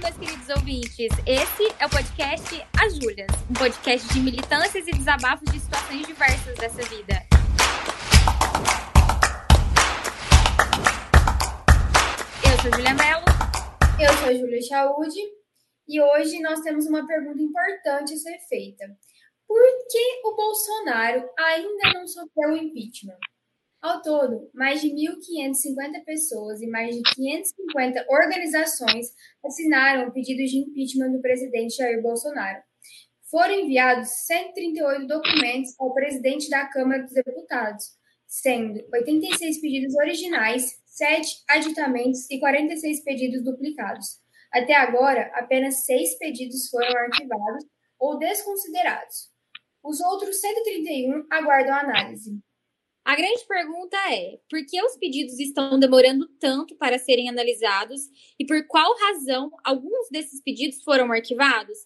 meus queridos ouvintes. Esse é o podcast As Júlias, um podcast de militâncias e desabafos de situações diversas dessa vida. Eu sou Júlia Mello. Eu sou a Júlia Chaude. E hoje nós temos uma pergunta importante a ser feita. Por que o Bolsonaro ainda não sofreu o impeachment? Ao todo, mais de 1.550 pessoas e mais de 550 organizações assinaram o pedido de impeachment do presidente Jair Bolsonaro. Foram enviados 138 documentos ao presidente da Câmara dos Deputados, sendo 86 pedidos originais, 7 aditamentos e 46 pedidos duplicados. Até agora, apenas seis pedidos foram arquivados ou desconsiderados. Os outros 131 aguardam análise. A grande pergunta é: por que os pedidos estão demorando tanto para serem analisados e por qual razão alguns desses pedidos foram arquivados?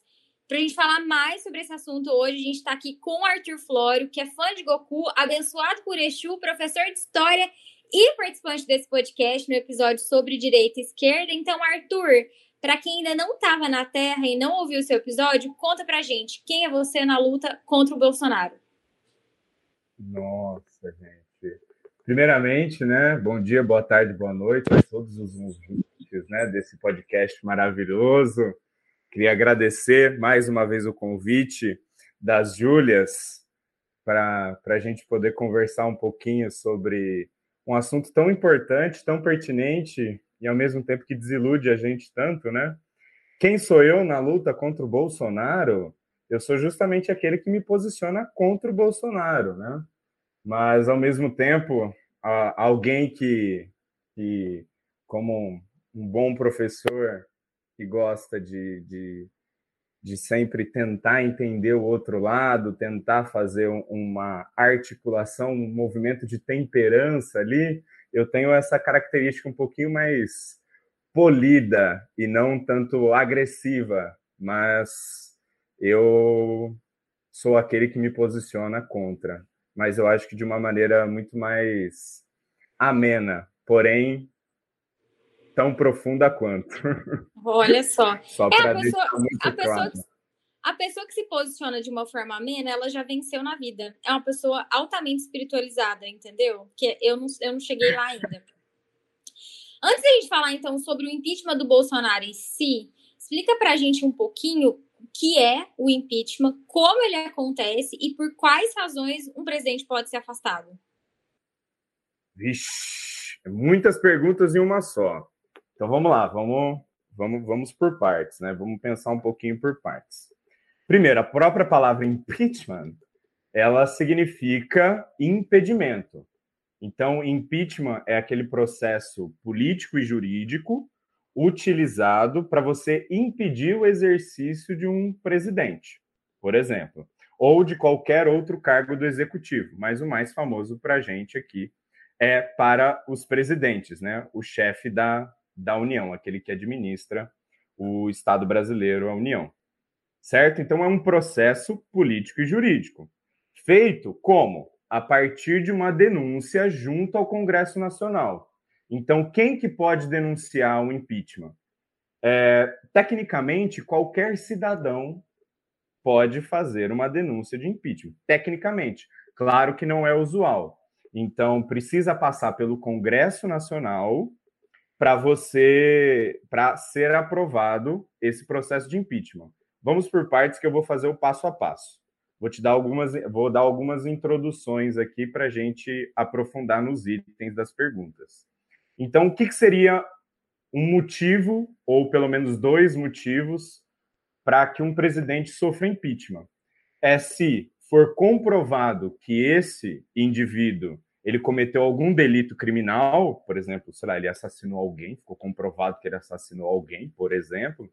Para a gente falar mais sobre esse assunto hoje, a gente está aqui com o Arthur Flório, que é fã de Goku, abençoado por Exu, professor de História e participante desse podcast no episódio sobre direita e esquerda. Então, Arthur, para quem ainda não estava na Terra e não ouviu o seu episódio, conta para gente quem é você na luta contra o Bolsonaro. Nossa. Primeiramente, né? Bom dia, boa tarde, boa noite a todos os ouvintes né, desse podcast maravilhoso. Queria agradecer mais uma vez o convite das Júlias para a gente poder conversar um pouquinho sobre um assunto tão importante, tão pertinente e ao mesmo tempo que desilude a gente tanto, né? Quem sou eu na luta contra o Bolsonaro? Eu sou justamente aquele que me posiciona contra o Bolsonaro, né? Mas ao mesmo tempo, alguém que, que como um bom professor que gosta de, de, de sempre tentar entender o outro lado, tentar fazer uma articulação, um movimento de temperança ali, eu tenho essa característica um pouquinho mais polida e não tanto agressiva, mas eu sou aquele que me posiciona contra. Mas eu acho que de uma maneira muito mais amena, porém tão profunda quanto. Olha só. só é a pessoa, a pessoa, que, a pessoa que se posiciona de uma forma amena, ela já venceu na vida. É uma pessoa altamente espiritualizada, entendeu? Que eu não, eu não cheguei lá ainda. Antes da gente falar, então, sobre o impeachment do Bolsonaro em si, explica pra gente um pouquinho que é o impeachment, como ele acontece e por quais razões um presidente pode ser afastado. Vixe, muitas perguntas em uma só. Então vamos lá, vamos, vamos, vamos por partes, né? Vamos pensar um pouquinho por partes. Primeiro, a própria palavra impeachment, ela significa impedimento. Então, impeachment é aquele processo político e jurídico utilizado para você impedir o exercício de um presidente, por exemplo, ou de qualquer outro cargo do executivo. Mas o mais famoso para a gente aqui é para os presidentes, né? O chefe da, da União, aquele que administra o Estado brasileiro, a União certo? Então é um processo político e jurídico. Feito como? A partir de uma denúncia junto ao Congresso Nacional. Então, quem que pode denunciar o impeachment? É, tecnicamente, qualquer cidadão pode fazer uma denúncia de impeachment. Tecnicamente. Claro que não é usual. Então, precisa passar pelo Congresso Nacional para você para ser aprovado esse processo de impeachment. Vamos por partes que eu vou fazer o passo a passo. Vou te dar algumas, vou dar algumas introduções aqui para a gente aprofundar nos itens das perguntas. Então, o que, que seria um motivo, ou pelo menos dois motivos, para que um presidente sofra impeachment? É se for comprovado que esse indivíduo ele cometeu algum delito criminal, por exemplo, sei lá, ele assassinou alguém, ficou comprovado que ele assassinou alguém, por exemplo,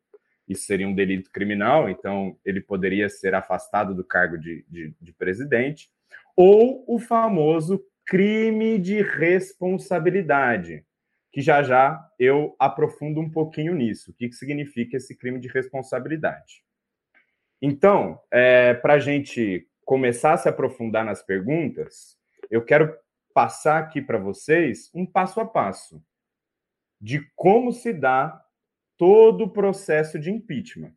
isso seria um delito criminal, então ele poderia ser afastado do cargo de, de, de presidente, ou o famoso crime de responsabilidade, que já já eu aprofundo um pouquinho nisso. O que, que significa esse crime de responsabilidade? Então, é, para a gente começar a se aprofundar nas perguntas, eu quero passar aqui para vocês um passo a passo de como se dá todo o processo de impeachment.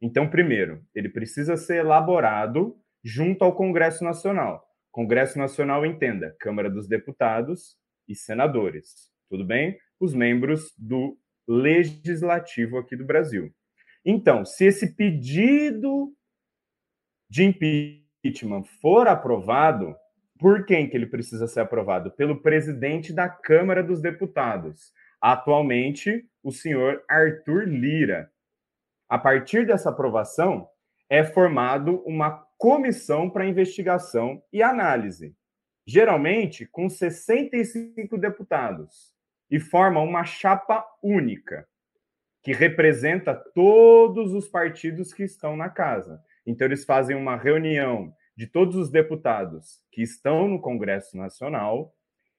Então, primeiro, ele precisa ser elaborado junto ao Congresso Nacional. Congresso Nacional, entenda, Câmara dos Deputados e senadores. Tudo bem? Os membros do legislativo aqui do Brasil. Então, se esse pedido de impeachment for aprovado, por quem que ele precisa ser aprovado? Pelo presidente da Câmara dos Deputados. Atualmente, o senhor Arthur Lira. A partir dessa aprovação, é formado uma comissão para investigação e análise, geralmente com 65 deputados, e forma uma chapa única, que representa todos os partidos que estão na casa. Então, eles fazem uma reunião de todos os deputados que estão no Congresso Nacional,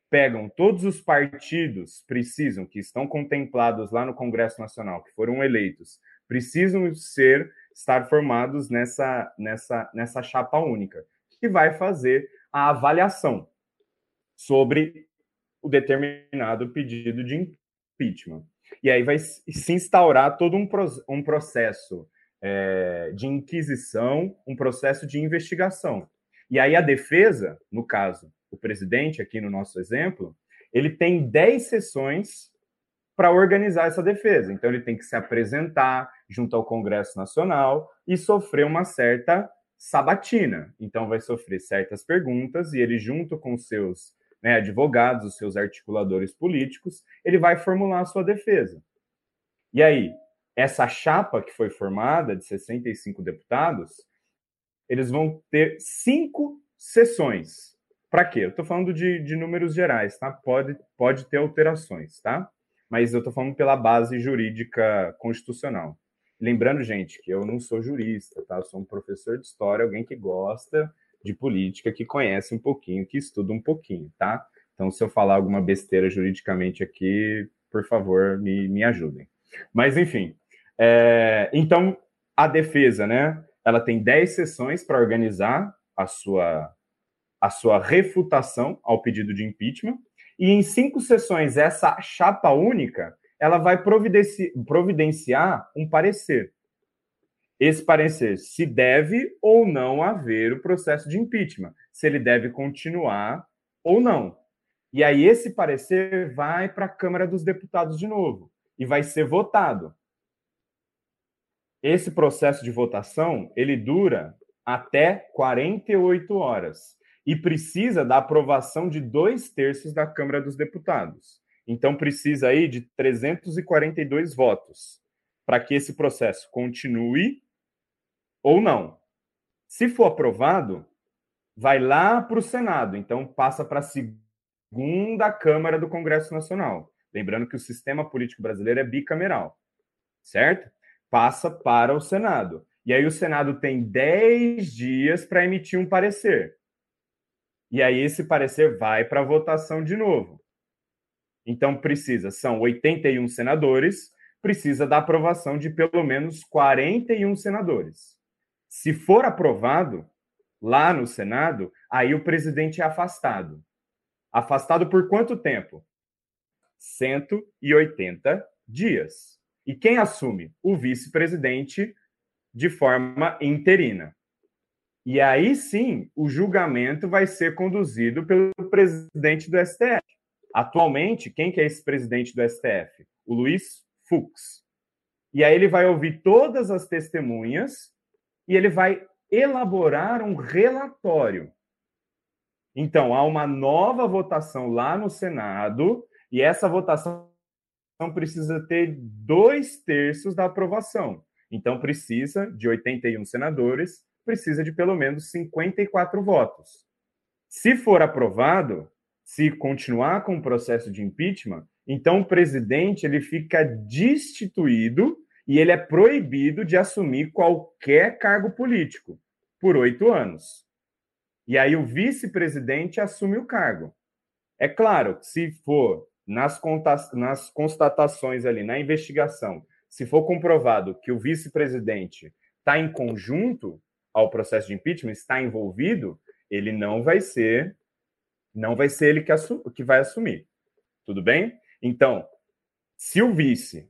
pegam todos os partidos precisam que estão contemplados lá no Congresso Nacional, que foram eleitos, precisam ser estar formados nessa nessa nessa chapa única, que vai fazer a avaliação sobre o determinado pedido de impeachment. E aí vai se instaurar todo um, um processo é, de inquisição, um processo de investigação. E aí a defesa, no caso, o presidente, aqui no nosso exemplo, ele tem 10 sessões para organizar essa defesa. Então, ele tem que se apresentar junto ao Congresso Nacional e sofrer uma certa sabatina. Então, vai sofrer certas perguntas e ele, junto com seus né, advogados, os seus articuladores políticos, ele vai formular a sua defesa. E aí, essa chapa que foi formada de 65 deputados, eles vão ter cinco sessões. Para quê? Eu estou falando de, de, números gerais, tá? Pode, pode ter alterações, tá? Mas eu estou falando pela base jurídica constitucional. Lembrando, gente, que eu não sou jurista, tá? Eu sou um professor de história, alguém que gosta de política, que conhece um pouquinho, que estuda um pouquinho, tá? Então, se eu falar alguma besteira juridicamente aqui, por favor, me, me ajudem. Mas, enfim, é, então, a defesa, né? Ela tem 10 sessões para organizar a sua, a sua refutação ao pedido de impeachment. E em cinco sessões, essa chapa única, ela vai providenci providenciar um parecer. Esse parecer, se deve ou não haver o processo de impeachment, se ele deve continuar ou não. E aí esse parecer vai para a Câmara dos Deputados de novo e vai ser votado. Esse processo de votação, ele dura até 48 horas e precisa da aprovação de dois terços da Câmara dos Deputados. Então, precisa aí de 342 votos para que esse processo continue ou não. Se for aprovado, vai lá para o Senado, então passa para a segunda Câmara do Congresso Nacional. Lembrando que o sistema político brasileiro é bicameral, certo? passa para o Senado. E aí o Senado tem 10 dias para emitir um parecer. E aí esse parecer vai para votação de novo. Então precisa, são 81 senadores, precisa da aprovação de pelo menos 41 senadores. Se for aprovado lá no Senado, aí o presidente é afastado. Afastado por quanto tempo? 180 dias. E quem assume? O vice-presidente de forma interina. E aí sim, o julgamento vai ser conduzido pelo presidente do STF. Atualmente, quem que é esse presidente do STF? O Luiz Fux. E aí ele vai ouvir todas as testemunhas e ele vai elaborar um relatório. Então, há uma nova votação lá no Senado, e essa votação precisa ter dois terços da aprovação. Então, precisa de 81 senadores, precisa de pelo menos 54 votos. Se for aprovado, se continuar com o processo de impeachment, então o presidente ele fica destituído e ele é proibido de assumir qualquer cargo político por oito anos. E aí o vice-presidente assume o cargo. É claro, se for nas, nas constatações ali, na investigação, se for comprovado que o vice-presidente está em conjunto ao processo de impeachment, está envolvido, ele não vai ser, não vai ser ele que, que vai assumir. Tudo bem? Então, se o vice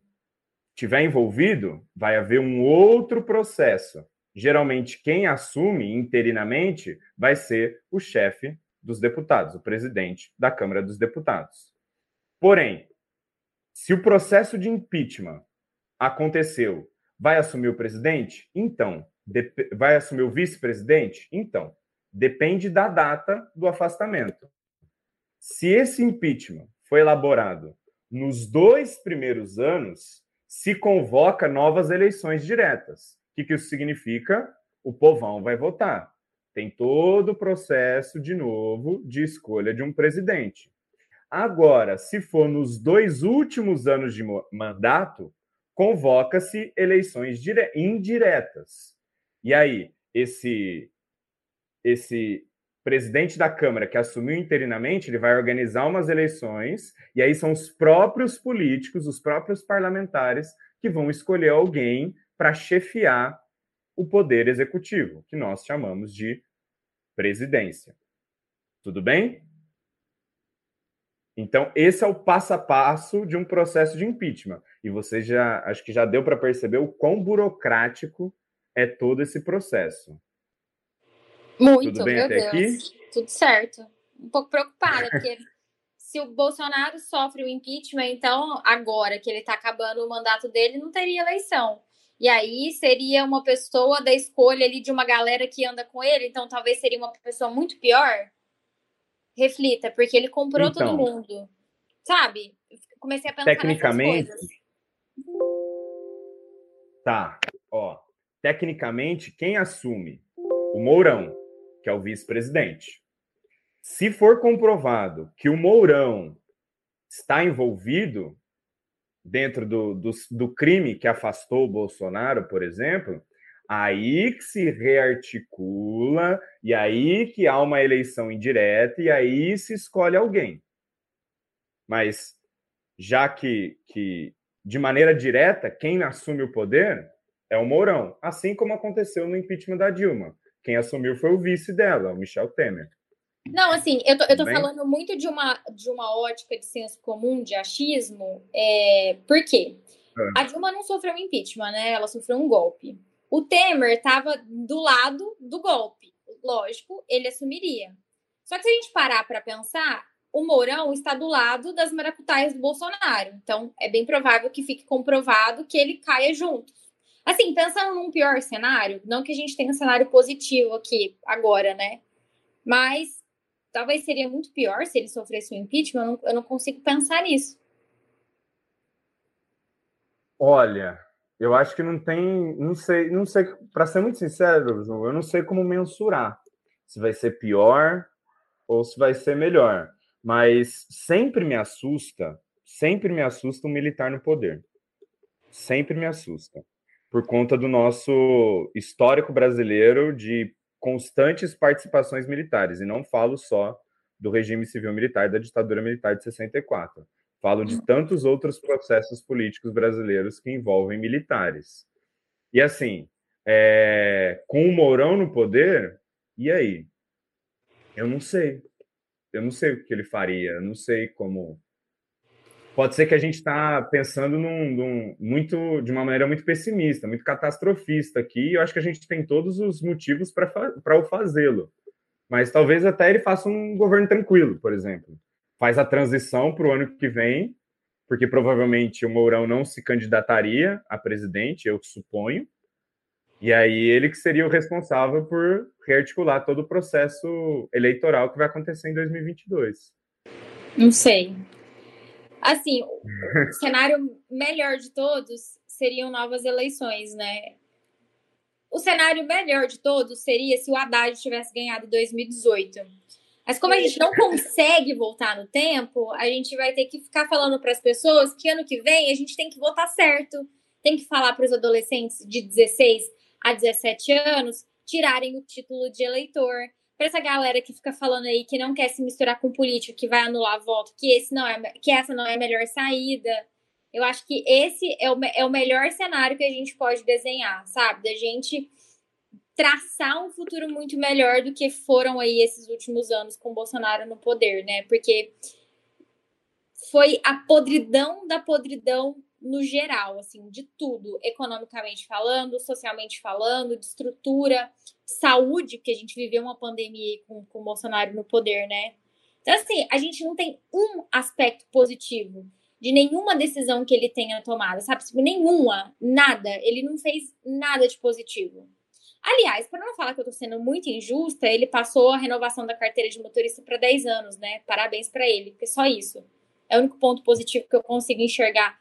tiver envolvido, vai haver um outro processo. Geralmente, quem assume interinamente vai ser o chefe dos deputados, o presidente da Câmara dos Deputados. Porém, se o processo de impeachment aconteceu, vai assumir o presidente? Então. Vai assumir o vice-presidente? Então. Depende da data do afastamento. Se esse impeachment foi elaborado nos dois primeiros anos, se convoca novas eleições diretas. O que, que isso significa? O povão vai votar. Tem todo o processo, de novo, de escolha de um presidente. Agora, se for nos dois últimos anos de mandato, convoca-se eleições indiretas. E aí, esse, esse presidente da Câmara que assumiu interinamente, ele vai organizar umas eleições, e aí são os próprios políticos, os próprios parlamentares que vão escolher alguém para chefiar o poder executivo, que nós chamamos de presidência. Tudo bem? Então, esse é o passo a passo de um processo de impeachment. E você já, acho que já deu para perceber o quão burocrático é todo esse processo. Muito, Tudo bem meu até Deus. aqui? Tudo certo. Um pouco preocupada, porque se o Bolsonaro sofre o impeachment, então agora que ele está acabando o mandato dele, não teria eleição. E aí seria uma pessoa da escolha ali de uma galera que anda com ele, então talvez seria uma pessoa muito pior. Reflita, porque ele comprou então, todo mundo. Sabe? Comecei a pensar tecnicamente, Tá, ó. Tecnicamente, quem assume? O Mourão que é o vice-presidente. Se for comprovado que o Mourão está envolvido dentro do, do, do, crime que afastou o Bolsonaro, por exemplo, aí que se rearticula e aí que há uma eleição indireta e aí se escolhe alguém. Mas já que, que de maneira direta, quem assume o poder é o Mourão, assim como aconteceu no impeachment da Dilma. Quem assumiu foi o vice dela, o Michel Temer. Não, assim, eu tô, eu tô falando muito de uma, de uma ótica de senso comum, de achismo, é, por quê? É. A Dilma não sofreu um impeachment, né? Ela sofreu um golpe. O Temer estava do lado do golpe. Lógico, ele assumiria. Só que se a gente parar para pensar, o Mourão está do lado das maracutaias do Bolsonaro. Então, é bem provável que fique comprovado que ele caia junto. Assim, pensando num pior cenário, não que a gente tenha um cenário positivo aqui agora, né? Mas talvez seria muito pior se ele sofresse um impeachment. Eu não, eu não consigo pensar nisso. Olha, eu acho que não tem, não sei, não sei, para ser muito sincero, João, eu não sei como mensurar se vai ser pior ou se vai ser melhor. Mas sempre me assusta, sempre me assusta um militar no poder. Sempre me assusta por conta do nosso histórico brasileiro de constantes participações militares. E não falo só do regime civil militar da ditadura militar de 64. Falo de tantos outros processos políticos brasileiros que envolvem militares. E assim, é, com o Mourão no poder, e aí? Eu não sei. Eu não sei o que ele faria, eu não sei como pode ser que a gente está pensando num, num, muito, de uma maneira muito pessimista, muito catastrofista aqui, e eu acho que a gente tem todos os motivos para o fazê-lo. Mas talvez até ele faça um governo tranquilo, por exemplo. Faz a transição para o ano que vem, porque provavelmente o Mourão não se candidataria a presidente, eu suponho. E aí ele que seria o responsável por rearticular todo o processo eleitoral que vai acontecer em 2022. Não sei. Assim, o cenário melhor de todos seriam novas eleições, né? O cenário melhor de todos seria se o Haddad tivesse ganhado 2018. Mas como a gente não consegue voltar no tempo, a gente vai ter que ficar falando para as pessoas que ano que vem a gente tem que votar certo. Tem que falar para os adolescentes de 16 a 17 anos tirarem o título de eleitor para essa galera que fica falando aí que não quer se misturar com político, que vai anular voto, que esse não é, que essa não é a melhor saída. Eu acho que esse é o, é o melhor cenário que a gente pode desenhar, sabe? Da gente traçar um futuro muito melhor do que foram aí esses últimos anos com Bolsonaro no poder, né? Porque foi a podridão da podridão no geral, assim, de tudo, economicamente falando, socialmente falando, de estrutura, saúde, porque a gente viveu uma pandemia com, com o Bolsonaro no poder, né? Então, assim, a gente não tem um aspecto positivo de nenhuma decisão que ele tenha tomado, sabe? Tipo, nenhuma, nada. Ele não fez nada de positivo. Aliás, para não falar que eu tô sendo muito injusta, ele passou a renovação da carteira de motorista para 10 anos, né? Parabéns para ele, porque só isso. É o único ponto positivo que eu consigo enxergar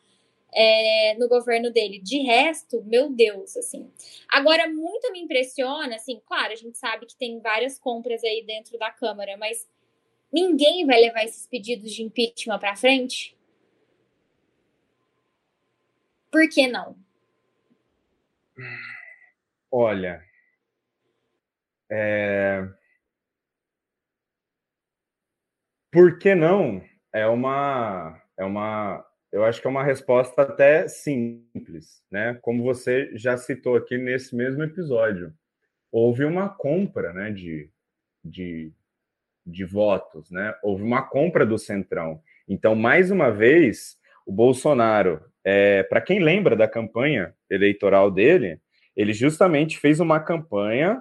é, no governo dele. De resto, meu Deus, assim. Agora, muito me impressiona, assim, claro, a gente sabe que tem várias compras aí dentro da Câmara, mas ninguém vai levar esses pedidos de impeachment para frente? Por que não? Olha, é... por que não? É uma, é uma, eu acho que é uma resposta até simples, né? Como você já citou aqui nesse mesmo episódio, houve uma compra, né, de, de, de votos, né? Houve uma compra do centrão. Então, mais uma vez, o Bolsonaro, é, para quem lembra da campanha eleitoral dele, ele justamente fez uma campanha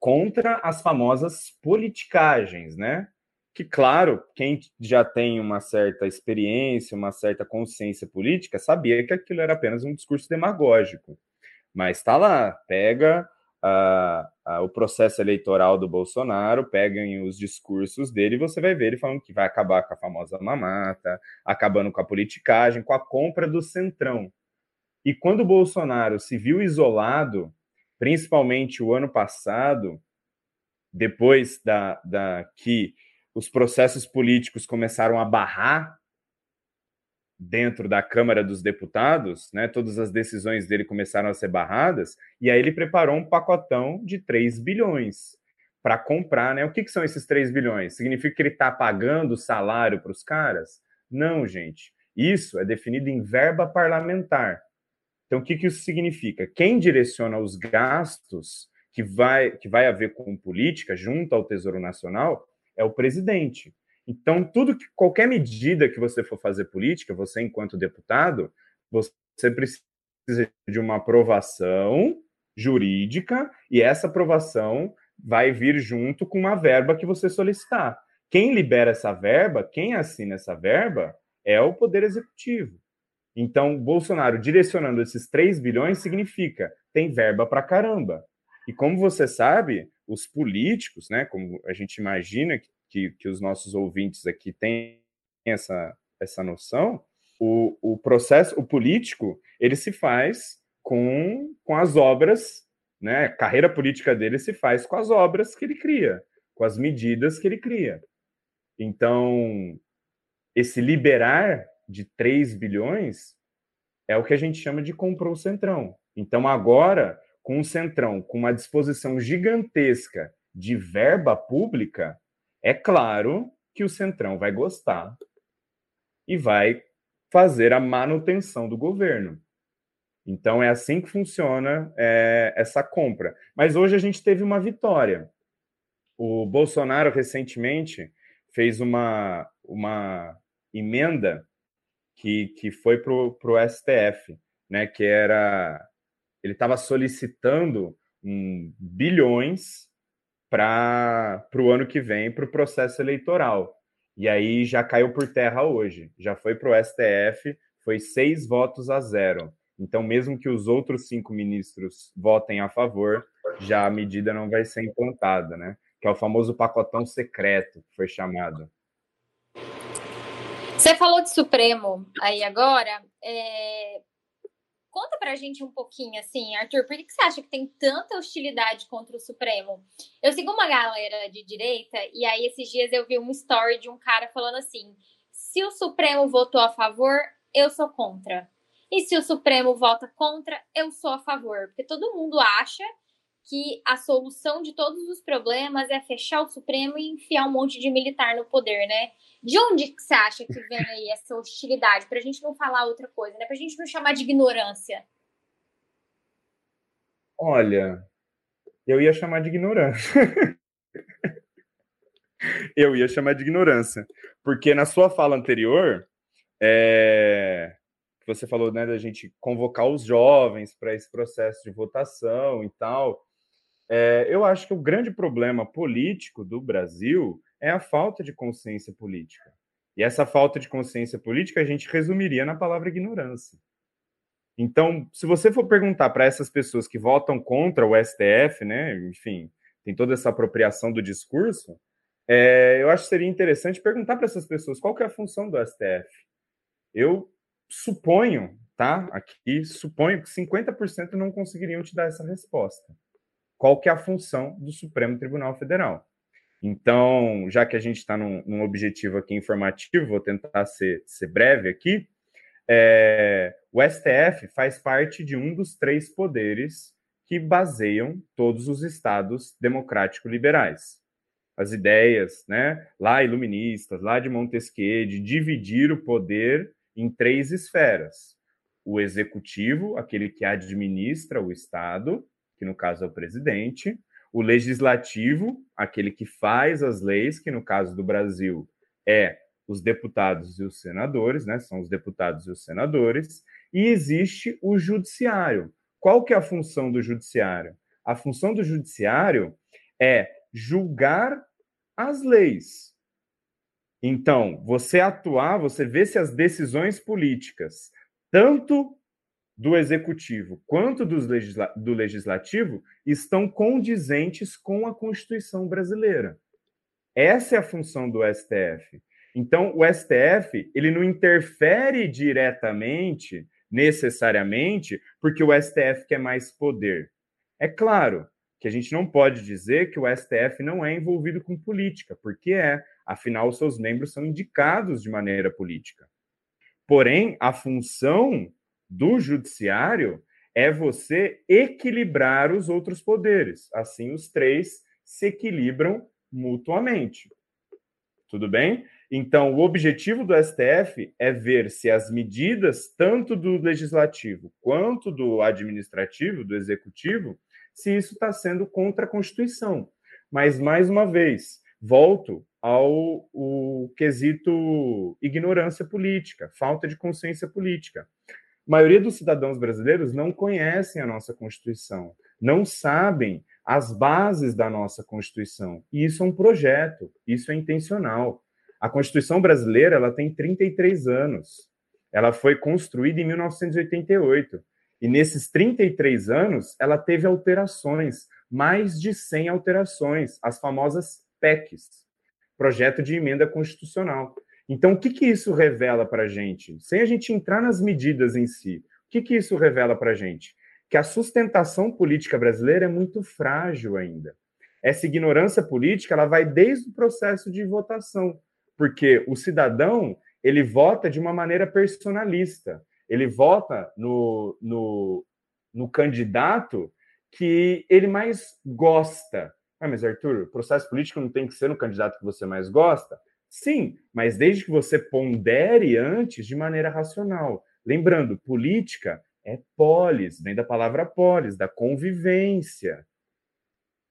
contra as famosas politicagens, né? Que, claro, quem já tem uma certa experiência, uma certa consciência política, sabia que aquilo era apenas um discurso demagógico. Mas está lá, pega uh, uh, o processo eleitoral do Bolsonaro, peguem os discursos dele você vai ver ele falando que vai acabar com a famosa mamata, acabando com a politicagem, com a compra do centrão. E quando o Bolsonaro se viu isolado principalmente o ano passado, depois da, da que os processos políticos começaram a barrar dentro da Câmara dos Deputados, né, todas as decisões dele começaram a ser barradas, e aí ele preparou um pacotão de 3 bilhões para comprar, né? O que, que, são esses 3 bilhões? Significa que ele está pagando salário para os caras? Não, gente. Isso é definido em verba parlamentar. Então, o que, que isso significa? Quem direciona os gastos que vai, que vai haver com política junto ao Tesouro Nacional é o presidente. Então, tudo que qualquer medida que você for fazer política, você enquanto deputado, você precisa de uma aprovação jurídica e essa aprovação vai vir junto com uma verba que você solicitar. Quem libera essa verba, quem assina essa verba é o Poder Executivo. Então, Bolsonaro direcionando esses 3 bilhões significa tem verba para caramba. E como você sabe, os políticos, né, como a gente imagina que, que os nossos ouvintes aqui têm essa, essa noção, o, o processo, o político, ele se faz com, com as obras, né, a carreira política dele se faz com as obras que ele cria, com as medidas que ele cria. Então, esse liberar de 3 bilhões é o que a gente chama de comprou o Centrão. Então, agora, com o Centrão, com uma disposição gigantesca de verba pública, é claro que o Centrão vai gostar e vai fazer a manutenção do governo. Então, é assim que funciona é, essa compra. Mas hoje a gente teve uma vitória. O Bolsonaro, recentemente, fez uma, uma emenda que, que foi para o STF, né, que era ele estava solicitando um, bilhões para o ano que vem para o processo eleitoral. E aí já caiu por terra hoje. Já foi para o STF, foi seis votos a zero. Então, mesmo que os outros cinco ministros votem a favor, já a medida não vai ser implantada, né? Que é o famoso pacotão secreto, que foi chamado. Você falou de Supremo aí agora. É... Conta pra gente um pouquinho, assim, Arthur, por que, você acha que tem tanta hostilidade contra o Supremo? Eu sigo uma galera de direita, e aí esses dias eu vi um story de um cara falando assim: se o Supremo votou a favor, eu sou contra. E se o Supremo vota contra, eu sou a favor. Porque todo mundo acha que a solução de todos os problemas é fechar o Supremo e enfiar um monte de militar no poder, né? De onde que você acha que vem aí essa hostilidade? Pra gente não falar outra coisa, né? Pra gente não chamar de ignorância. Olha, eu ia chamar de ignorância. eu ia chamar de ignorância. Porque na sua fala anterior, é... você falou, né, da gente convocar os jovens para esse processo de votação e tal. É, eu acho que o grande problema político do Brasil é a falta de consciência política. E essa falta de consciência política a gente resumiria na palavra ignorância. Então, se você for perguntar para essas pessoas que votam contra o STF, né, enfim, tem toda essa apropriação do discurso, é, eu acho que seria interessante perguntar para essas pessoas qual é a função do STF. Eu suponho, tá? Aqui suponho que 50% não conseguiriam te dar essa resposta. Qual que é a função do Supremo Tribunal Federal? Então, já que a gente está num, num, objetivo aqui informativo, vou tentar ser, ser breve aqui. É, o STF faz parte de um dos três poderes que baseiam todos os estados democrático-liberais. As ideias, né, lá iluministas, lá de Montesquieu, de dividir o poder em três esferas: o executivo, aquele que administra o Estado, que no caso é o presidente, o legislativo, aquele que faz as leis, que no caso do Brasil é os deputados e os senadores, né? São os deputados e os senadores, e existe o judiciário. Qual que é a função do judiciário? A função do judiciário é julgar as leis. Então, você atuar, você vê se as decisões políticas, tanto do executivo quanto legisla do legislativo, estão condizentes com a Constituição brasileira. Essa é a função do STF. Então, o STF, ele não interfere diretamente, necessariamente, porque o STF quer mais poder. É claro que a gente não pode dizer que o STF não é envolvido com política, porque é. Afinal, seus membros são indicados de maneira política. Porém, a função do judiciário é você equilibrar os outros poderes. Assim, os três se equilibram mutuamente. Tudo bem? Então, o objetivo do STF é ver se as medidas, tanto do legislativo quanto do administrativo, do executivo, se isso está sendo contra a Constituição. Mas, mais uma vez, volto ao o quesito ignorância política, falta de consciência política. A maioria dos cidadãos brasileiros não conhecem a nossa Constituição, não sabem as bases da nossa Constituição. E isso é um projeto, isso é intencional. A Constituição brasileira ela tem 33 anos. Ela foi construída em 1988. E nesses 33 anos, ela teve alterações, mais de 100 alterações, as famosas PECs projeto de emenda constitucional. Então, o que, que isso revela para a gente? Sem a gente entrar nas medidas em si, o que, que isso revela para a gente? Que a sustentação política brasileira é muito frágil ainda. Essa ignorância política ela vai desde o processo de votação, porque o cidadão ele vota de uma maneira personalista, ele vota no, no, no candidato que ele mais gosta, ah, mas Arthur, o processo político não tem que ser no candidato que você mais gosta? Sim, mas desde que você pondere antes de maneira racional. Lembrando, política é polis, vem da palavra polis, da convivência.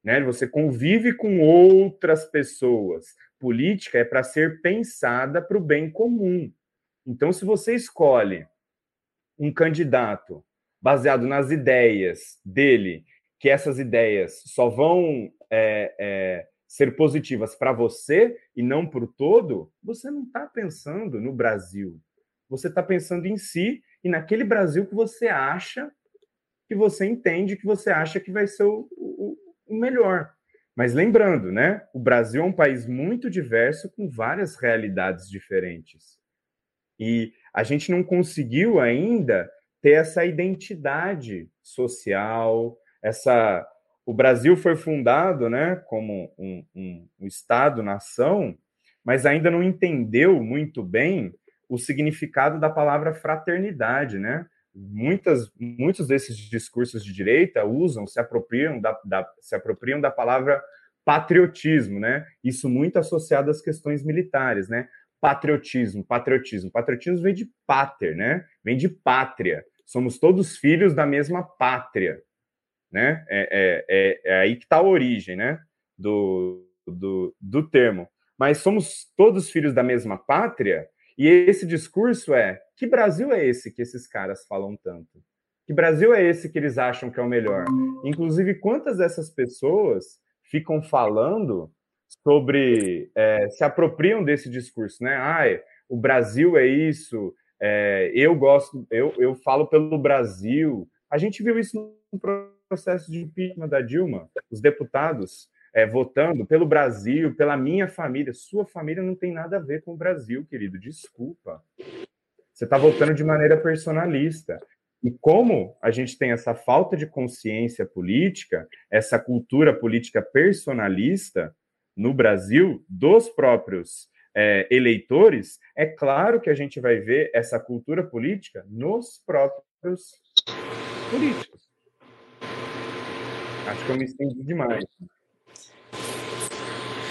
Né? Você convive com outras pessoas. Política é para ser pensada para o bem comum. Então, se você escolhe um candidato baseado nas ideias dele, que essas ideias só vão é, é, ser positivas para você e não para o todo, você não está pensando no Brasil. Você está pensando em si e naquele Brasil que você acha, que você entende, que você acha que vai ser o, o, o melhor. Mas lembrando, né? O Brasil é um país muito diverso, com várias realidades diferentes. E a gente não conseguiu ainda ter essa identidade social, essa o Brasil foi fundado né, como um, um, um Estado-nação, mas ainda não entendeu muito bem o significado da palavra fraternidade, né? Muitas, muitos desses discursos de direita usam, se apropriam da, da, se apropriam da palavra patriotismo, né? Isso muito associado às questões militares, né? Patriotismo, patriotismo. Patriotismo vem de pater, né? Vem de pátria. Somos todos filhos da mesma pátria né? É, é, é, é aí que está a origem, né? Do, do, do termo. Mas somos todos filhos da mesma pátria E esse discurso é: que Brasil é esse que esses caras falam tanto? Que Brasil é esse que eles acham que é o melhor? Inclusive, quantas dessas pessoas ficam falando sobre, é, se apropriam desse discurso, né? Ah, o Brasil é isso, é, eu gosto, eu, eu falo pelo Brasil. A gente viu isso no processo de impeachment da Dilma, os deputados é, votando pelo Brasil, pela minha família. Sua família não tem nada a ver com o Brasil, querido, desculpa. Você está votando de maneira personalista. E como a gente tem essa falta de consciência política, essa cultura política personalista no Brasil, dos próprios é, eleitores, é claro que a gente vai ver essa cultura política nos próprios políticos. Acho que eu me estendi demais.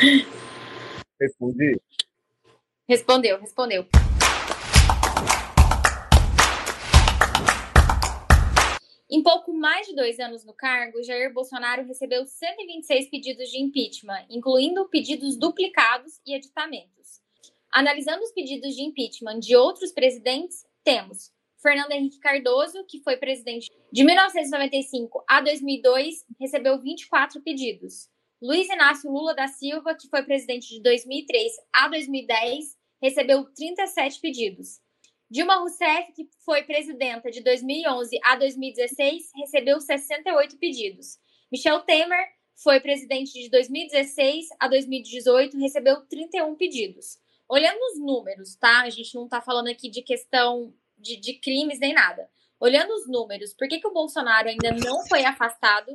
Respondi? Respondeu, respondeu. Em pouco mais de dois anos no cargo, Jair Bolsonaro recebeu 126 pedidos de impeachment, incluindo pedidos duplicados e editamentos. Analisando os pedidos de impeachment de outros presidentes, temos Fernando Henrique Cardoso, que foi presidente de 1995 a 2002, recebeu 24 pedidos. Luiz Inácio Lula da Silva, que foi presidente de 2003 a 2010, recebeu 37 pedidos. Dilma Rousseff, que foi presidenta de 2011 a 2016, recebeu 68 pedidos. Michel Temer foi presidente de 2016 a 2018, recebeu 31 pedidos. Olhando os números, tá? A gente não está falando aqui de questão de, de, crimes nem nada. Olhando os números, por que, que o Bolsonaro ainda não foi afastado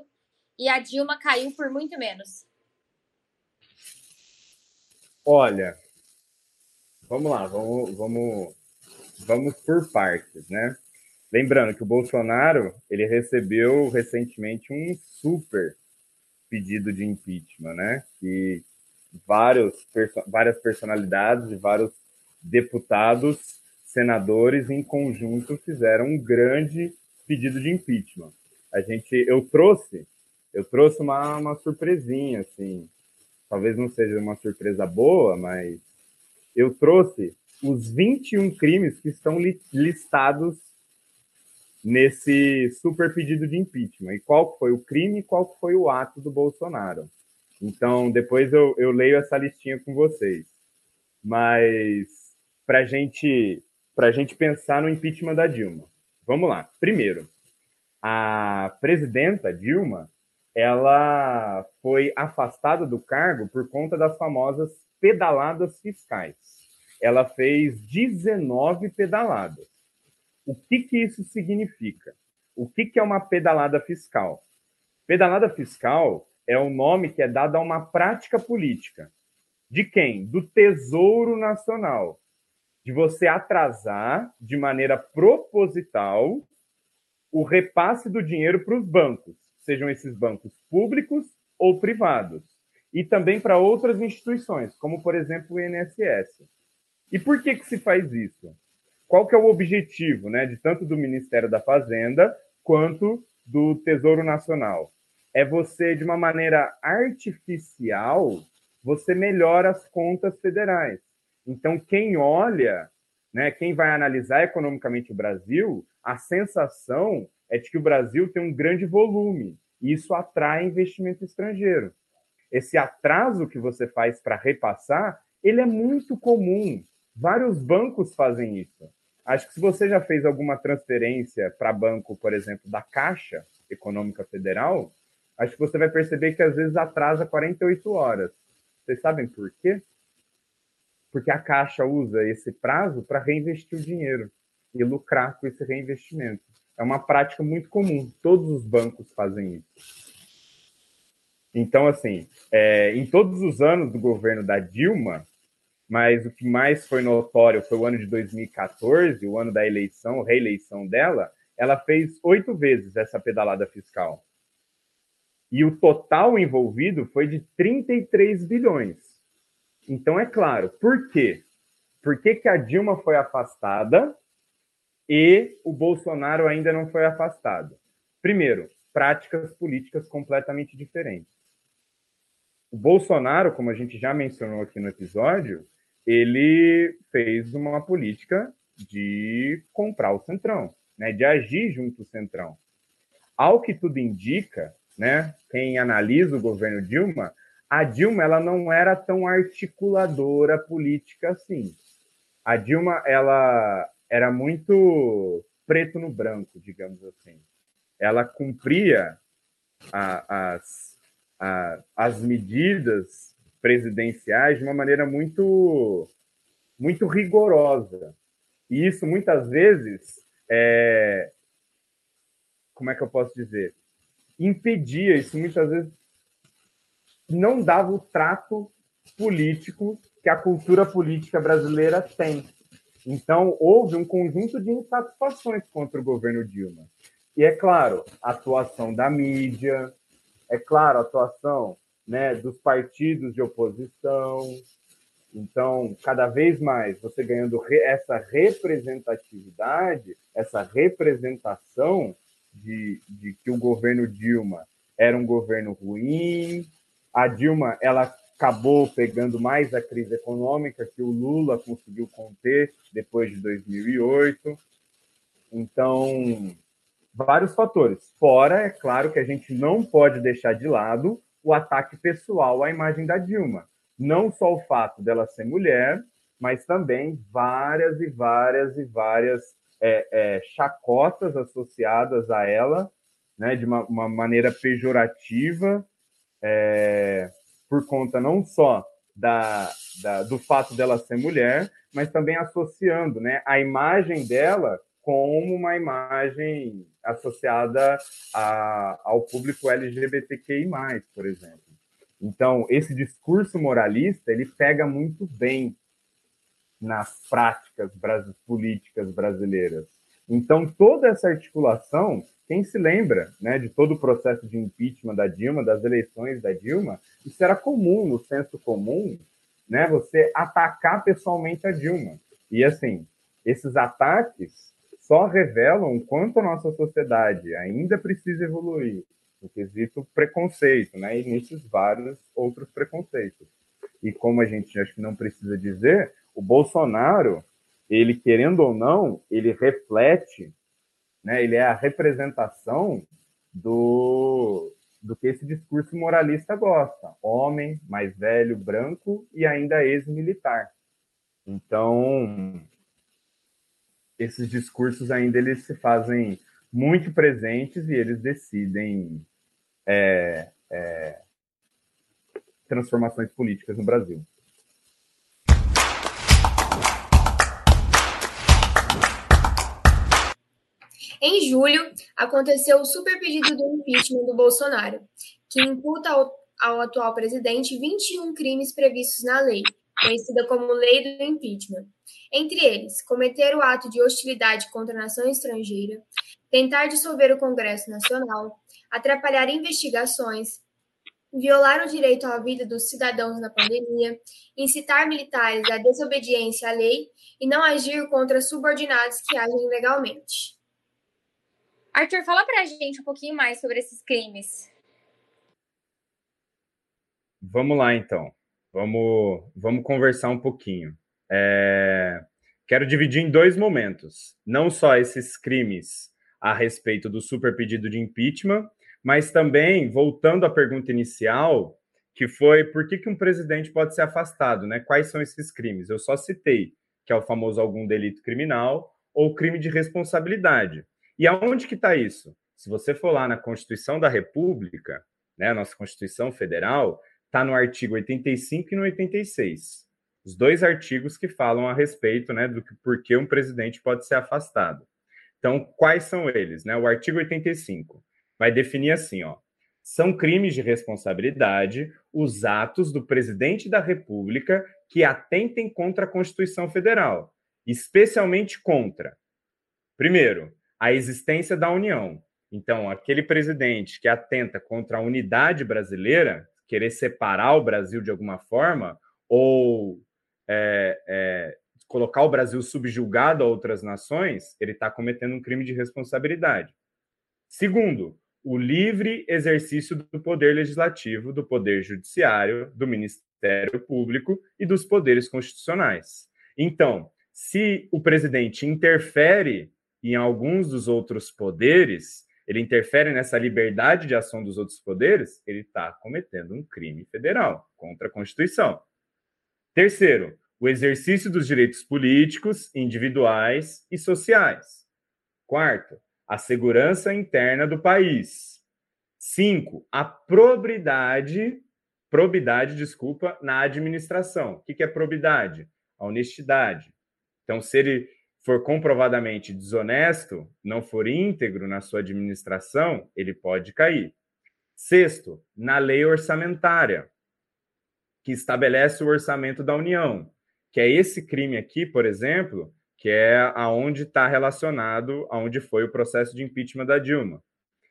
e a Dilma caiu por muito menos? Olha, vamos lá, vamos, vamos vamos por partes, né? Lembrando que o Bolsonaro ele recebeu recentemente um super pedido de impeachment, né? Que vários, várias personalidades e vários deputados, senadores em conjunto fizeram um grande pedido de impeachment. A gente, eu trouxe, eu trouxe uma, uma surpresinha, assim, talvez não seja uma surpresa boa, mas eu trouxe os 21 crimes que estão listados nesse super pedido de impeachment. E qual foi o crime e qual foi o ato do Bolsonaro. Então, depois eu, eu leio essa listinha com vocês. Mas, para gente, a gente pensar no impeachment da Dilma. Vamos lá. Primeiro, a presidenta Dilma ela foi afastada do cargo por conta das famosas pedaladas fiscais ela fez 19 pedaladas. O que, que isso significa? O que, que é uma pedalada fiscal? Pedalada fiscal é o nome que é dado a uma prática política. De quem? Do Tesouro Nacional. De você atrasar de maneira proposital o repasse do dinheiro para os bancos, sejam esses bancos públicos ou privados, e também para outras instituições, como por exemplo o INSS. E por que, que se faz isso? Qual que é o objetivo, né, de tanto do Ministério da Fazenda quanto do Tesouro Nacional? É você, de uma maneira artificial, você melhora as contas federais. Então, quem olha, né, quem vai analisar economicamente o Brasil, a sensação é de que o Brasil tem um grande volume e isso atrai investimento estrangeiro. Esse atraso que você faz para repassar, ele é muito comum. Vários bancos fazem isso. Acho que se você já fez alguma transferência para banco, por exemplo, da Caixa Econômica Federal, acho que você vai perceber que às vezes atrasa 48 horas. Vocês sabem por quê? Porque a Caixa usa esse prazo para reinvestir o dinheiro e lucrar com esse reinvestimento. É uma prática muito comum. Todos os bancos fazem isso. Então, assim, é, em todos os anos do governo da Dilma, mas o que mais foi notório foi o ano de 2014, o ano da eleição, reeleição dela, ela fez oito vezes essa pedalada fiscal. E o total envolvido foi de 33 bilhões. Então, é claro, por quê? Por que, que a Dilma foi afastada e o Bolsonaro ainda não foi afastado? Primeiro, práticas políticas completamente diferentes. O Bolsonaro, como a gente já mencionou aqui no episódio, ele fez uma política de comprar o Centrão, né, de agir junto ao Centrão. Ao que tudo indica, né, quem analisa o governo Dilma, a Dilma ela não era tão articuladora política assim. A Dilma ela era muito preto no branco, digamos assim. Ela cumpria a, as, a, as medidas presidenciais de uma maneira muito muito rigorosa. E isso muitas vezes é, como é que eu posso dizer? Impedia, isso muitas vezes não dava o trato político que a cultura política brasileira tem. Então, houve um conjunto de insatisfações contra o governo Dilma. E, é claro, a atuação da mídia, é claro, a atuação né, dos partidos de oposição. Então, cada vez mais você ganhando essa representatividade, essa representação de, de que o governo Dilma era um governo ruim. A Dilma, ela acabou pegando mais a crise econômica que o Lula conseguiu conter depois de 2008. Então, vários fatores. Fora, é claro que a gente não pode deixar de lado o ataque pessoal à imagem da Dilma. Não só o fato dela ser mulher, mas também várias e várias e várias é, é, chacotas associadas a ela, né, de uma, uma maneira pejorativa, é, por conta não só da, da, do fato dela ser mulher, mas também associando né, a imagem dela como uma imagem associada a, ao público LGBTQI+, por exemplo. Então, esse discurso moralista, ele pega muito bem nas práticas políticas brasileiras. Então, toda essa articulação quem se lembra né, de todo o processo de impeachment da Dilma, das eleições da Dilma, isso era comum no senso comum, né, você atacar pessoalmente a Dilma. E assim, esses ataques só revelam quanto a nossa sociedade ainda precisa evoluir no quesito preconceito, né, e nesses vários outros preconceitos. E como a gente acho que não precisa dizer, o Bolsonaro, ele querendo ou não, ele reflete né? Ele é a representação do, do que esse discurso moralista gosta. Homem, mais velho, branco e ainda ex-militar. Então, esses discursos ainda eles se fazem muito presentes e eles decidem é, é, transformações políticas no Brasil. Em julho, aconteceu o super pedido do impeachment do Bolsonaro, que imputa ao, ao atual presidente 21 crimes previstos na lei, conhecida como Lei do Impeachment. Entre eles, cometer o ato de hostilidade contra a nação estrangeira, tentar dissolver o Congresso Nacional, atrapalhar investigações, violar o direito à vida dos cidadãos na pandemia, incitar militares à desobediência à lei e não agir contra subordinados que agem ilegalmente. Arthur, fala pra gente um pouquinho mais sobre esses crimes. Vamos lá, então. Vamos, vamos conversar um pouquinho. É... Quero dividir em dois momentos. Não só esses crimes a respeito do super pedido de impeachment, mas também, voltando à pergunta inicial, que foi por que, que um presidente pode ser afastado, né? Quais são esses crimes? Eu só citei que é o famoso algum delito criminal ou crime de responsabilidade. E aonde que está isso? Se você for lá na Constituição da República, né, nossa Constituição Federal, está no artigo 85 e no 86. Os dois artigos que falam a respeito né, do que por que um presidente pode ser afastado. Então, quais são eles? Né? O artigo 85 vai definir assim: ó, são crimes de responsabilidade os atos do presidente da República que atentem contra a Constituição Federal, especialmente contra, primeiro, a existência da União. Então, aquele presidente que atenta contra a unidade brasileira, querer separar o Brasil de alguma forma, ou é, é, colocar o Brasil subjugado a outras nações, ele está cometendo um crime de responsabilidade. Segundo, o livre exercício do poder legislativo, do poder judiciário, do Ministério Público e dos poderes constitucionais. Então, se o presidente interfere em alguns dos outros poderes, ele interfere nessa liberdade de ação dos outros poderes, ele está cometendo um crime federal contra a Constituição. Terceiro, o exercício dos direitos políticos, individuais e sociais. Quarto, a segurança interna do país. Cinco, a probidade, probidade, desculpa, na administração. O que é probidade? A honestidade. Então, se ele for comprovadamente desonesto, não for íntegro na sua administração, ele pode cair. Sexto, na lei orçamentária, que estabelece o orçamento da União, que é esse crime aqui, por exemplo, que é aonde está relacionado aonde foi o processo de impeachment da Dilma,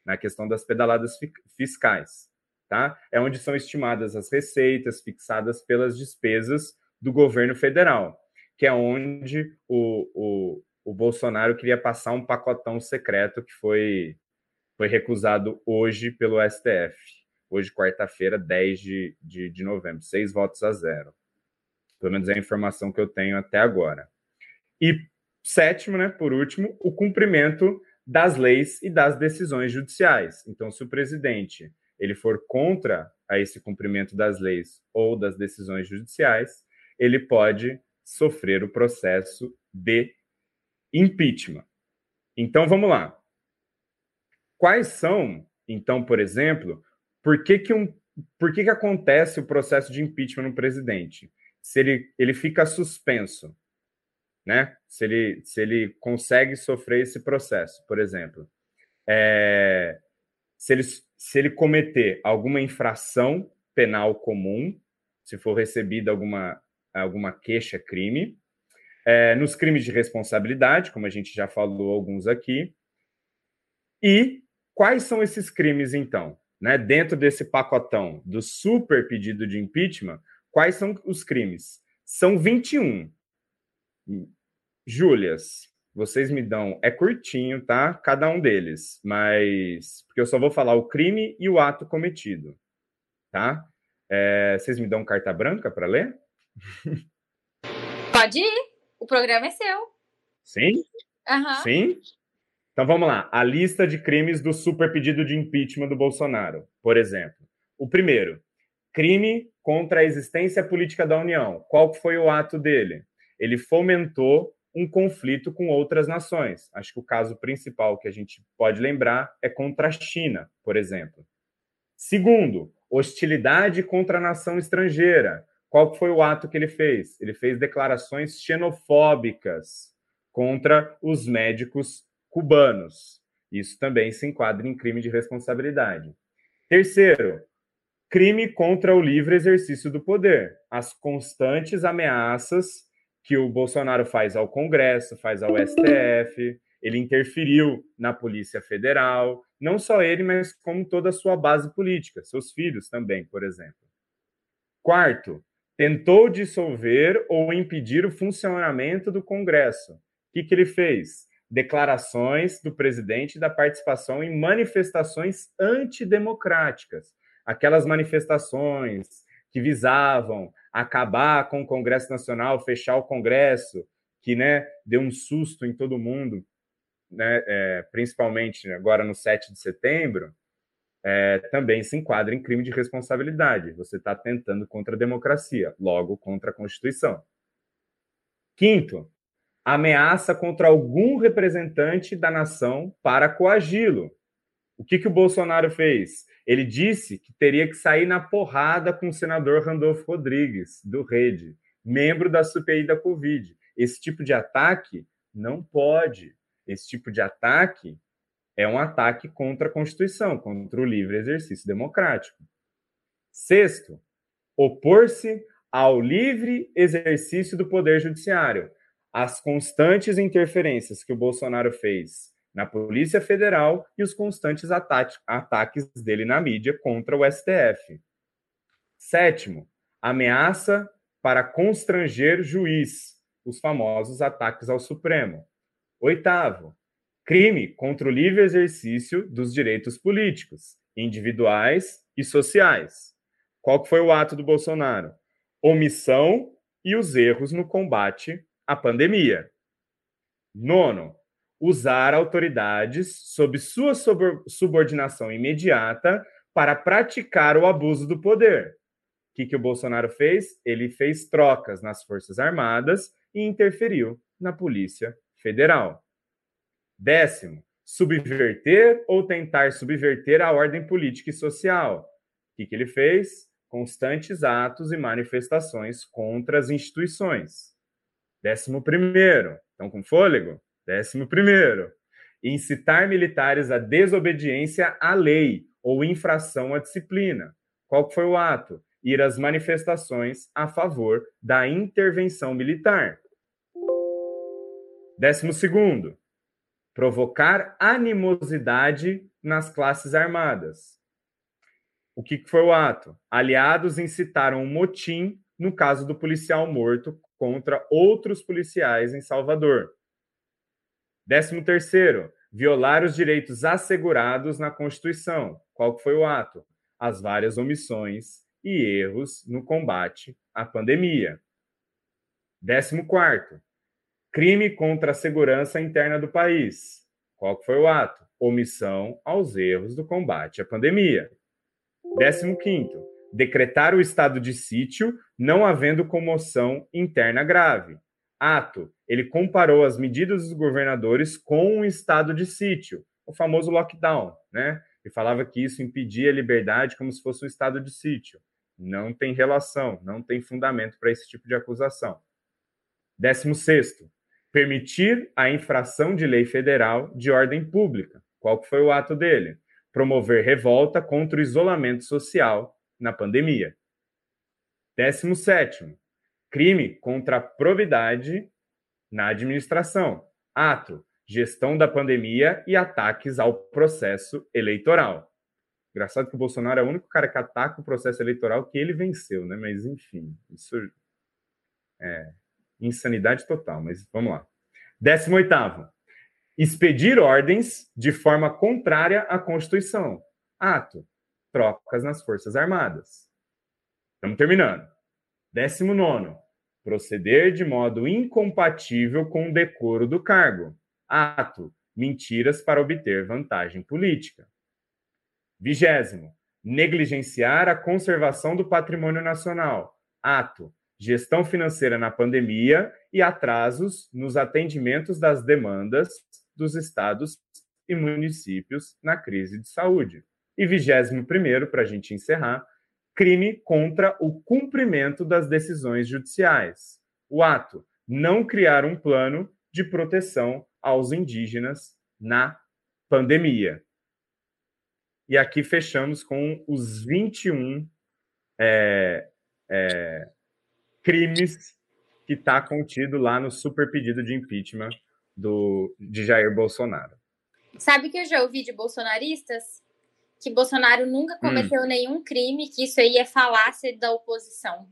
na questão das pedaladas fiscais, tá? É onde são estimadas as receitas fixadas pelas despesas do governo federal que é onde o, o, o Bolsonaro queria passar um pacotão secreto que foi, foi recusado hoje pelo STF. Hoje, quarta-feira, 10 de, de, de novembro. Seis votos a zero. Pelo menos é a informação que eu tenho até agora. E sétimo, né, por último, o cumprimento das leis e das decisões judiciais. Então, se o presidente ele for contra a esse cumprimento das leis ou das decisões judiciais, ele pode sofrer o processo de impeachment. Então vamos lá. Quais são, então, por exemplo, por que, que, um, por que, que acontece o processo de impeachment no presidente? Se ele, ele fica suspenso, né? Se ele, se ele consegue sofrer esse processo, por exemplo. É, se, ele, se ele cometer alguma infração penal comum, se for recebida alguma alguma queixa-crime. É, nos crimes de responsabilidade, como a gente já falou alguns aqui. E quais são esses crimes, então? Né? Dentro desse pacotão do super pedido de impeachment, quais são os crimes? São 21. Júlias, vocês me dão. É curtinho, tá? Cada um deles. Mas. Porque eu só vou falar o crime e o ato cometido. Tá? É, vocês me dão carta branca para ler? Pode ir. O programa é seu. Sim? Uhum. Sim? Então vamos lá. A lista de crimes do super pedido de impeachment do Bolsonaro, por exemplo. O primeiro, crime contra a existência política da União. Qual foi o ato dele? Ele fomentou um conflito com outras nações. Acho que o caso principal que a gente pode lembrar é contra a China, por exemplo. Segundo, hostilidade contra a nação estrangeira. Qual foi o ato que ele fez? Ele fez declarações xenofóbicas contra os médicos cubanos. Isso também se enquadra em crime de responsabilidade. Terceiro, crime contra o livre exercício do poder. As constantes ameaças que o Bolsonaro faz ao Congresso, faz ao STF, ele interferiu na Polícia Federal, não só ele, mas como toda a sua base política, seus filhos também, por exemplo. Quarto, tentou dissolver ou impedir o funcionamento do Congresso. O que, que ele fez? Declarações do presidente da participação em manifestações antidemocráticas. Aquelas manifestações que visavam acabar com o Congresso Nacional, fechar o Congresso, que né, deu um susto em todo mundo, né, é, principalmente agora no 7 de setembro é, também se enquadra em crime de responsabilidade. Você está tentando contra a democracia, logo contra a Constituição. Quinto, ameaça contra algum representante da nação para coagi-lo. O que, que o Bolsonaro fez? Ele disse que teria que sair na porrada com o senador Randolfo Rodrigues, do Rede, membro da CPI da Covid. Esse tipo de ataque não pode. Esse tipo de ataque é um ataque contra a Constituição, contra o livre exercício democrático. Sexto, opor-se ao livre exercício do poder judiciário. As constantes interferências que o Bolsonaro fez na Polícia Federal e os constantes ataques dele na mídia contra o STF. Sétimo, ameaça para constranger juiz, os famosos ataques ao Supremo. Oitavo, crime contra o livre exercício dos direitos políticos, individuais e sociais. Qual foi o ato do Bolsonaro? omissão e os erros no combate à pandemia. Nono, usar autoridades sob sua subordinação imediata para praticar o abuso do poder. O que, que o Bolsonaro fez? Ele fez trocas nas Forças Armadas e interferiu na Polícia Federal. Décimo, subverter ou tentar subverter a ordem política e social. O que, que ele fez? Constantes atos e manifestações contra as instituições. Décimo primeiro, estão com fôlego? Décimo primeiro, incitar militares à desobediência à lei ou infração à disciplina. Qual foi o ato? Ir às manifestações a favor da intervenção militar. Décimo segundo, provocar animosidade nas classes armadas. O que foi o ato? Aliados incitaram um motim no caso do policial morto contra outros policiais em Salvador. Décimo terceiro, violar os direitos assegurados na Constituição. Qual foi o ato? As várias omissões e erros no combate à pandemia. Décimo quarto, crime contra a segurança interna do país. Qual foi o ato? Omissão aos erros do combate à pandemia. Décimo quinto, decretar o estado de sítio, não havendo comoção interna grave ato, ele comparou as medidas dos governadores com um estado de sítio, o famoso lockdown, né? E falava que isso impedia a liberdade como se fosse um estado de sítio. Não tem relação, não tem fundamento para esse tipo de acusação. Décimo sexto, permitir a infração de lei federal de ordem pública. Qual foi o ato dele? Promover revolta contra o isolamento social na pandemia. Décimo sétimo, crime contra a probidade na administração. Ato, gestão da pandemia e ataques ao processo eleitoral. Engraçado que o Bolsonaro é o único cara que ataca o processo eleitoral que ele venceu, né? Mas, enfim, isso é insanidade total. Mas vamos lá. 18. Expedir ordens de forma contrária à Constituição. Ato, trocas nas Forças Armadas. Estamos terminando. 19 proceder de modo incompatível com o decoro do cargo. Ato, mentiras para obter vantagem política. Vigésimo, negligenciar a conservação do patrimônio nacional. Ato, gestão financeira na pandemia e atrasos nos atendimentos das demandas dos estados e municípios na crise de saúde. E vigésimo primeiro, para a gente encerrar, crime contra o cumprimento das decisões judiciais. O ato, não criar um plano de proteção aos indígenas na pandemia. E aqui fechamos com os 21 é, é, crimes que está contido lá no super pedido de impeachment do, de Jair Bolsonaro. Sabe que eu já ouvi de bolsonaristas que Bolsonaro nunca hum. cometeu hum. nenhum crime, que isso aí é falácia da oposição.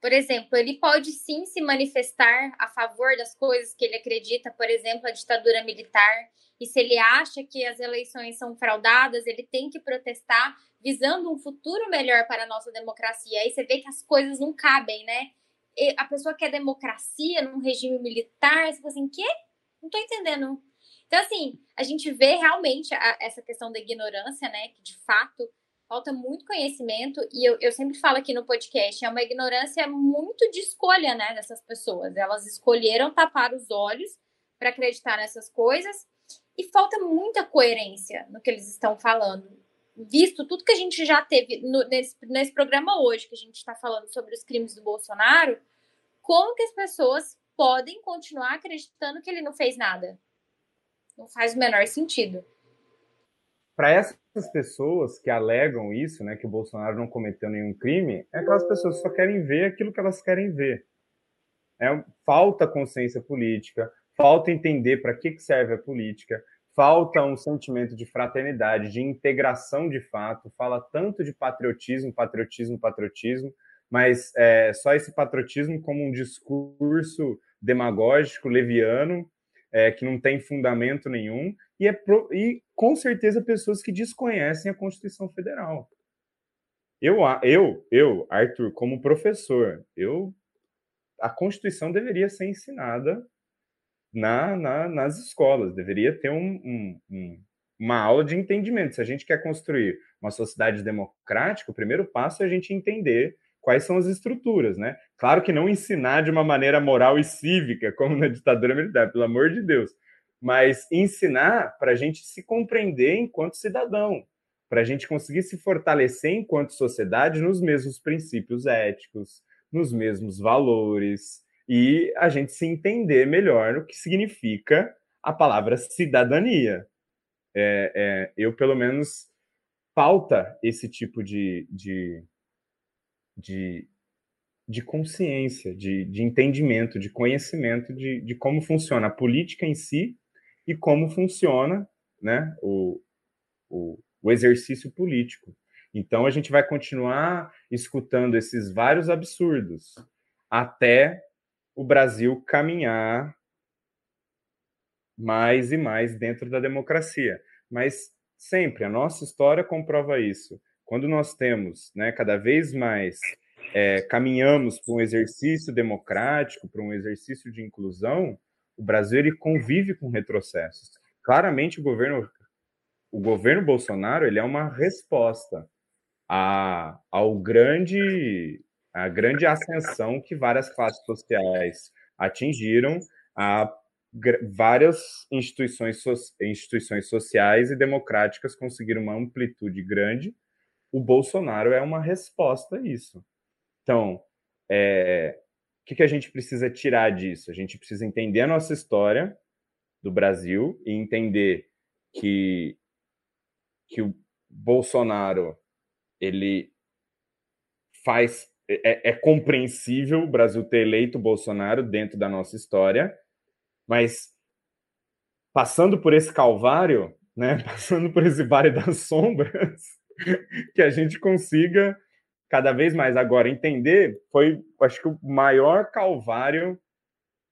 Por exemplo, ele pode sim se manifestar a favor das coisas que ele acredita, por exemplo, a ditadura militar. E se ele acha que as eleições são fraudadas, ele tem que protestar visando um futuro melhor para a nossa democracia. Aí você vê que as coisas não cabem, né? E a pessoa quer democracia num regime militar, você fala assim, quê? Não tô entendendo então, assim, a gente vê realmente a, essa questão da ignorância, né? Que de fato falta muito conhecimento, e eu, eu sempre falo aqui no podcast, é uma ignorância muito de escolha, né, dessas pessoas. Elas escolheram tapar os olhos para acreditar nessas coisas, e falta muita coerência no que eles estão falando. Visto tudo que a gente já teve no, nesse, nesse programa hoje, que a gente está falando sobre os crimes do Bolsonaro, como que as pessoas podem continuar acreditando que ele não fez nada? Não faz o menor sentido. Para essas pessoas que alegam isso, né, que o Bolsonaro não cometeu nenhum crime, é aquelas pessoas que só querem ver aquilo que elas querem ver. É, falta consciência política, falta entender para que, serve a política, falta um sentimento de fraternidade, de integração de fato, fala tanto de patriotismo, patriotismo, patriotismo, mas é, só esse patriotismo como um discurso demagógico, leviano, é, que não tem fundamento nenhum, e, é pro, e com certeza pessoas que desconhecem a Constituição Federal. Eu, eu, eu, Arthur, como professor, eu a Constituição deveria ser ensinada na, na, nas escolas, deveria ter um, um, um, uma aula de entendimento. Se a gente quer construir uma sociedade democrática, o primeiro passo é a gente entender quais são as estruturas, né? Claro que não ensinar de uma maneira moral e cívica, como na ditadura militar, pelo amor de Deus, mas ensinar para a gente se compreender enquanto cidadão, para a gente conseguir se fortalecer enquanto sociedade nos mesmos princípios éticos, nos mesmos valores, e a gente se entender melhor o que significa a palavra cidadania. É, é, eu, pelo menos, falta esse tipo de, de, de, de consciência, de, de entendimento, de conhecimento de, de como funciona a política em si e como funciona né, o, o, o exercício político. Então, a gente vai continuar escutando esses vários absurdos até o Brasil caminhar mais e mais dentro da democracia. Mas sempre, a nossa história comprova isso. Quando nós temos, né, cada vez mais é, caminhamos para um exercício democrático, para um exercício de inclusão, o Brasil ele convive com retrocessos. Claramente o governo, o governo Bolsonaro ele é uma resposta a, ao grande a grande ascensão que várias classes sociais atingiram, a várias instituições, so, instituições sociais e democráticas conseguiram uma amplitude grande. O Bolsonaro é uma resposta a isso. Então, é, o que, que a gente precisa tirar disso? A gente precisa entender a nossa história do Brasil e entender que, que o Bolsonaro ele faz é, é, compreensível o Brasil ter eleito o Bolsonaro dentro da nossa história, mas passando por esse calvário, né, passando por esse vale das sombras, que a gente consiga cada vez mais. Agora entender, foi, acho que o maior calvário,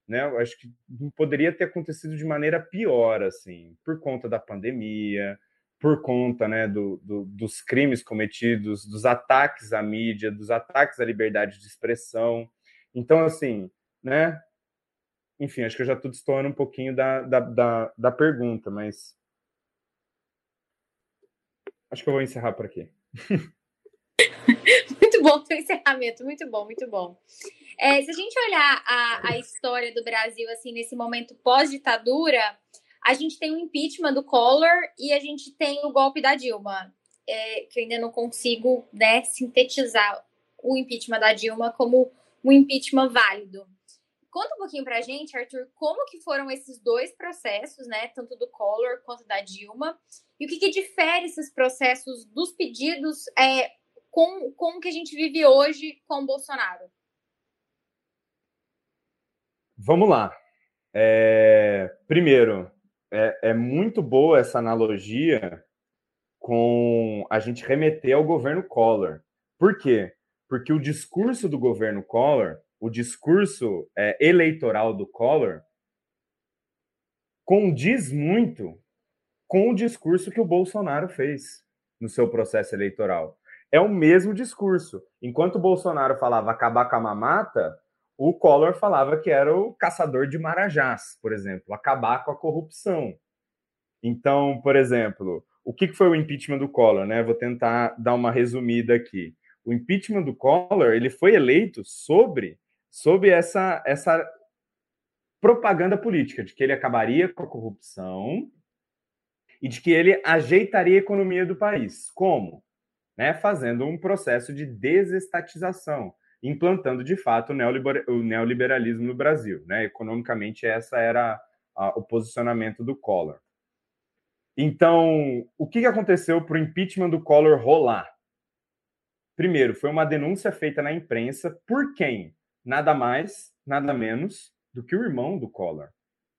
né, acho que poderia ter acontecido de maneira pior, assim, por conta da pandemia, por conta né, do, do, dos crimes cometidos, dos ataques à mídia, dos ataques à liberdade de expressão. Então, assim, né? Enfim, acho que eu já estou destoando um pouquinho da, da, da, da pergunta, mas acho que eu vou encerrar por aqui. muito bom o encerramento, muito bom, muito bom. É, se a gente olhar a, a história do Brasil assim nesse momento pós-ditadura, a gente tem o impeachment do Collor e a gente tem o golpe da Dilma, é, que eu ainda não consigo né, sintetizar o impeachment da Dilma como um impeachment válido. Conta um pouquinho pra gente, Arthur, como que foram esses dois processos, né, tanto do Collor quanto da Dilma, e o que, que difere esses processos dos pedidos é, com, com o que a gente vive hoje com o Bolsonaro? Vamos lá. É, primeiro, é, é muito boa essa analogia com a gente remeter ao governo Collor. Por quê? Porque o discurso do governo Collor, o discurso é, eleitoral do Collor, condiz muito com o discurso que o Bolsonaro fez no seu processo eleitoral. É o mesmo discurso. Enquanto o Bolsonaro falava acabar com a mamata, o Collor falava que era o caçador de marajás, por exemplo, acabar com a corrupção. Então, por exemplo, o que foi o impeachment do Collor? Né? Vou tentar dar uma resumida aqui. O impeachment do Collor ele foi eleito sobre, sobre essa, essa propaganda política de que ele acabaria com a corrupção e de que ele ajeitaria a economia do país. Como? Né? Fazendo um processo de desestatização implantando de fato o neoliberalismo no Brasil. Né? Economicamente, essa era a, o posicionamento do Collor. Então, o que aconteceu para o impeachment do Collor rolar? Primeiro, foi uma denúncia feita na imprensa por quem? Nada mais, nada menos do que o irmão do Collor,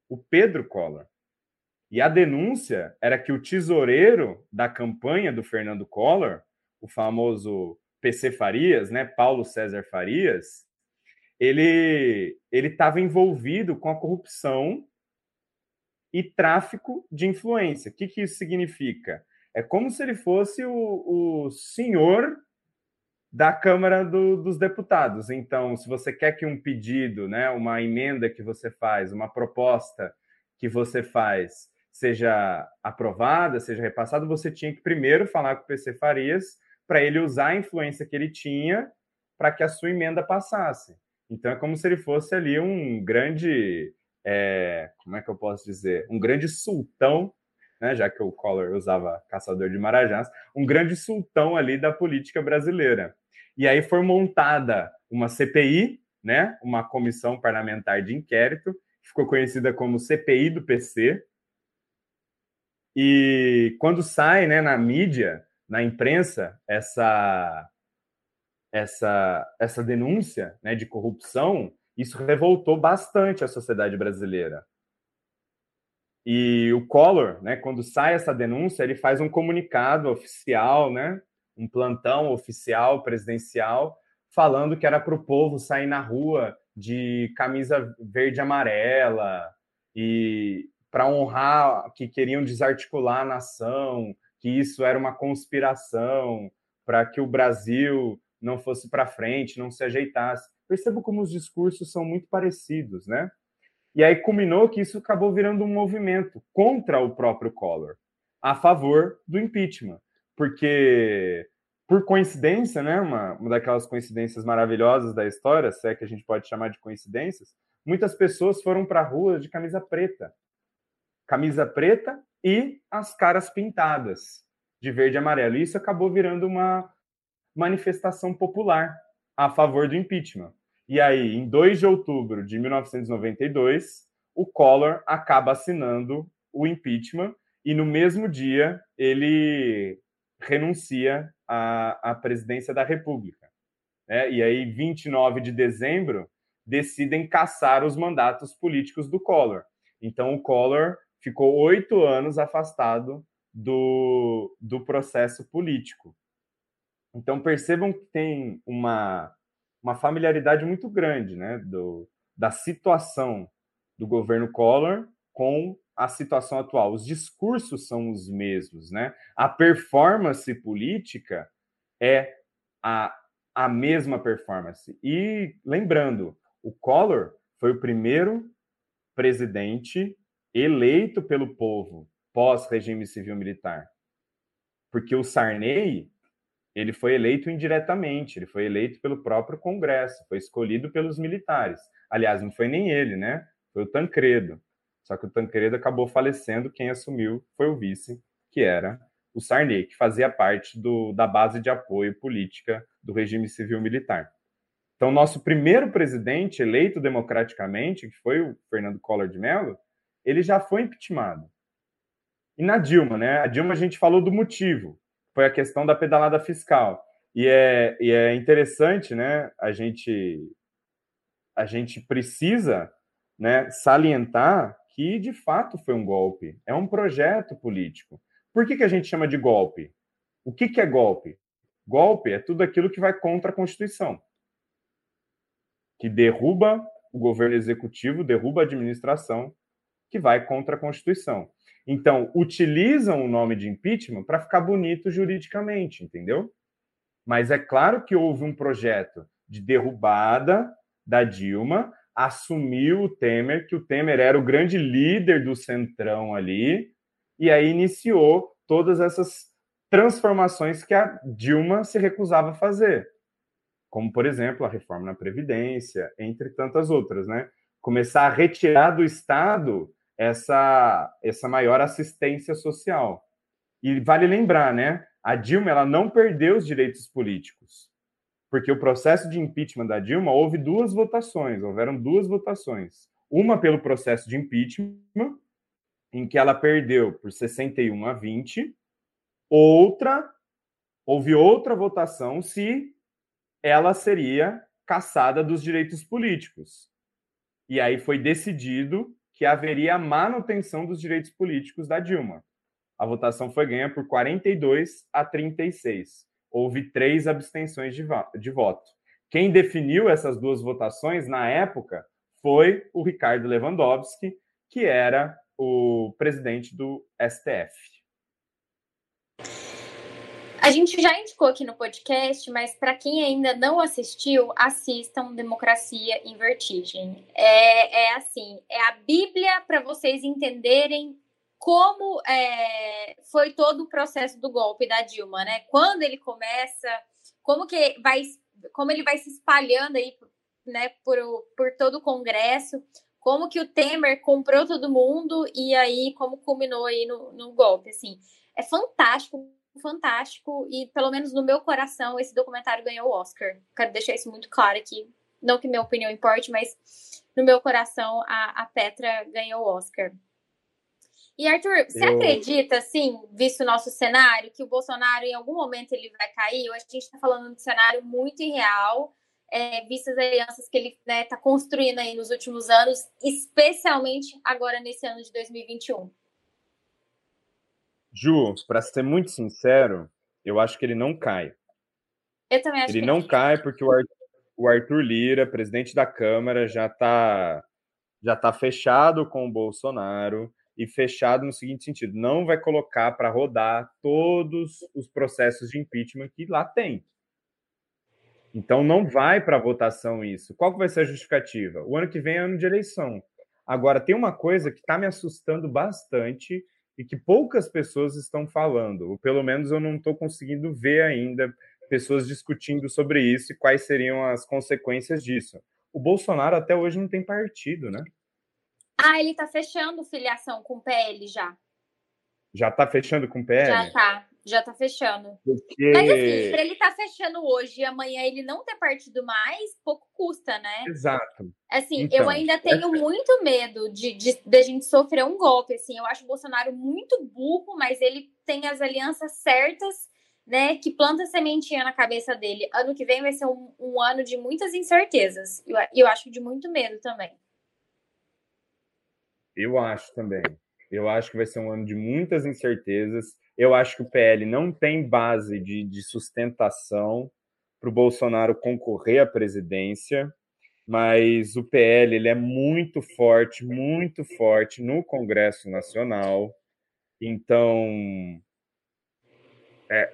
o Pedro Collor. E a denúncia era que o tesoureiro da campanha do Fernando Collor, o famoso PC Farias, né, Paulo César Farias, ele ele estava envolvido com a corrupção e tráfico de influência. O que, que isso significa? É como se ele fosse o, o senhor da Câmara do, dos Deputados. Então, se você quer que um pedido, né, uma emenda que você faz, uma proposta que você faz, seja aprovada, seja repassada, você tinha que primeiro falar com o PC Farias para ele usar a influência que ele tinha para que a sua emenda passasse. Então, é como se ele fosse ali um grande, é, como é que eu posso dizer, um grande sultão né, já que o Collor usava caçador de marajás, um grande sultão ali da política brasileira. E aí foi montada uma CPI, né, uma comissão parlamentar de inquérito, que ficou conhecida como CPI do PC. E quando sai, né, na mídia, na imprensa, essa essa essa denúncia, né, de corrupção, isso revoltou bastante a sociedade brasileira. E o Collor, né, quando sai essa denúncia, ele faz um comunicado oficial, né, um plantão oficial presidencial falando que era para o povo sair na rua de camisa verde e amarela e para honrar que queriam desarticular a nação, que isso era uma conspiração para que o Brasil não fosse para frente, não se ajeitasse. Percebo como os discursos são muito parecidos, né? E aí culminou que isso acabou virando um movimento contra o próprio Collor, a favor do impeachment porque por coincidência, né, uma, uma daquelas coincidências maravilhosas da história, se é que a gente pode chamar de coincidências, muitas pessoas foram para a rua de camisa preta. Camisa preta e as caras pintadas de verde e amarelo. E isso acabou virando uma manifestação popular a favor do impeachment. E aí, em 2 de outubro de 1992, o Collor acaba assinando o impeachment e no mesmo dia ele renuncia à, à presidência da República. Né? E aí, 29 de dezembro, decidem caçar os mandatos políticos do Collor. Então, o Collor ficou oito anos afastado do, do processo político. Então, percebam que tem uma, uma familiaridade muito grande né, do, da situação do governo Collor com a situação atual. Os discursos são os mesmos, né? A performance política é a, a mesma performance. E lembrando, o Collor foi o primeiro presidente eleito pelo povo pós-regime civil militar. Porque o Sarney, ele foi eleito indiretamente, ele foi eleito pelo próprio Congresso, foi escolhido pelos militares. Aliás, não foi nem ele, né? Foi o Tancredo. Só que o Tancredo acabou falecendo, quem assumiu foi o vice, que era o Sarney, que fazia parte do, da base de apoio política do regime civil militar. Então, nosso primeiro presidente eleito democraticamente, que foi o Fernando Collor de Mello, ele já foi impeachmentado. E na Dilma, né? A Dilma a gente falou do motivo, foi a questão da pedalada fiscal. E é, e é interessante, né? A gente, a gente precisa né, salientar que de fato foi um golpe, é um projeto político. Por que, que a gente chama de golpe? O que, que é golpe? Golpe é tudo aquilo que vai contra a Constituição, que derruba o governo executivo, derruba a administração, que vai contra a Constituição. Então, utilizam o nome de impeachment para ficar bonito juridicamente, entendeu? Mas é claro que houve um projeto de derrubada da Dilma assumiu o Temer, que o Temer era o grande líder do Centrão ali, e aí iniciou todas essas transformações que a Dilma se recusava a fazer, como, por exemplo, a reforma na Previdência, entre tantas outras, né? Começar a retirar do Estado essa, essa maior assistência social. E vale lembrar, né? A Dilma ela não perdeu os direitos políticos porque o processo de impeachment da Dilma houve duas votações, houveram duas votações. Uma pelo processo de impeachment, em que ela perdeu por 61 a 20. Outra, houve outra votação se ela seria caçada dos direitos políticos. E aí foi decidido que haveria manutenção dos direitos políticos da Dilma. A votação foi ganha por 42 a 36 houve três abstenções de, de voto. Quem definiu essas duas votações na época foi o Ricardo Lewandowski, que era o presidente do STF. A gente já indicou aqui no podcast, mas para quem ainda não assistiu, assistam Democracia em Vertigem. É, é assim, é a Bíblia para vocês entenderem como é, foi todo o processo do golpe da Dilma, né? Quando ele começa, como que vai, como ele vai se espalhando aí, né, por, por todo o Congresso, como que o Temer comprou todo mundo e aí como culminou aí no, no golpe, assim. É fantástico fantástico e, pelo menos no meu coração, esse documentário ganhou o Oscar. Quero deixar isso muito claro aqui. Não que minha opinião importe, mas no meu coração a, a Petra ganhou o Oscar. E Arthur, você Eu... acredita, assim, visto o nosso cenário, que o Bolsonaro em algum momento ele vai cair? Eu acho que a gente está falando de um cenário muito irreal, é, vistas as alianças que ele está né, tá construindo aí nos últimos anos, especialmente agora nesse ano de 2021. Ju, para ser muito sincero, eu acho que ele não cai. Eu também acho ele que não cai porque o Arthur, o Arthur Lira, presidente da Câmara, já está já tá fechado com o Bolsonaro e fechado no seguinte sentido: não vai colocar para rodar todos os processos de impeachment que lá tem. Então não vai para votação isso. Qual que vai ser a justificativa? O ano que vem é ano de eleição. Agora tem uma coisa que está me assustando bastante e que poucas pessoas estão falando, ou pelo menos eu não estou conseguindo ver ainda pessoas discutindo sobre isso e quais seriam as consequências disso. O Bolsonaro até hoje não tem partido, né? Ah, ele está fechando filiação com o PL já. Já está fechando com o PL? Já está já tá fechando. Porque... Mas assim, pra ele tá fechando hoje e amanhã ele não ter partido mais, pouco custa, né? Exato. Assim, então, eu ainda tenho é... muito medo de, de, de a gente sofrer um golpe, assim. Eu acho o Bolsonaro muito burro, mas ele tem as alianças certas, né? Que planta sementinha na cabeça dele. Ano que vem vai ser um, um ano de muitas incertezas. E eu, eu acho de muito medo também. Eu acho também. Eu acho que vai ser um ano de muitas incertezas. Eu acho que o PL não tem base de, de sustentação para o Bolsonaro concorrer à presidência, mas o PL ele é muito forte, muito forte no Congresso Nacional. Então, é,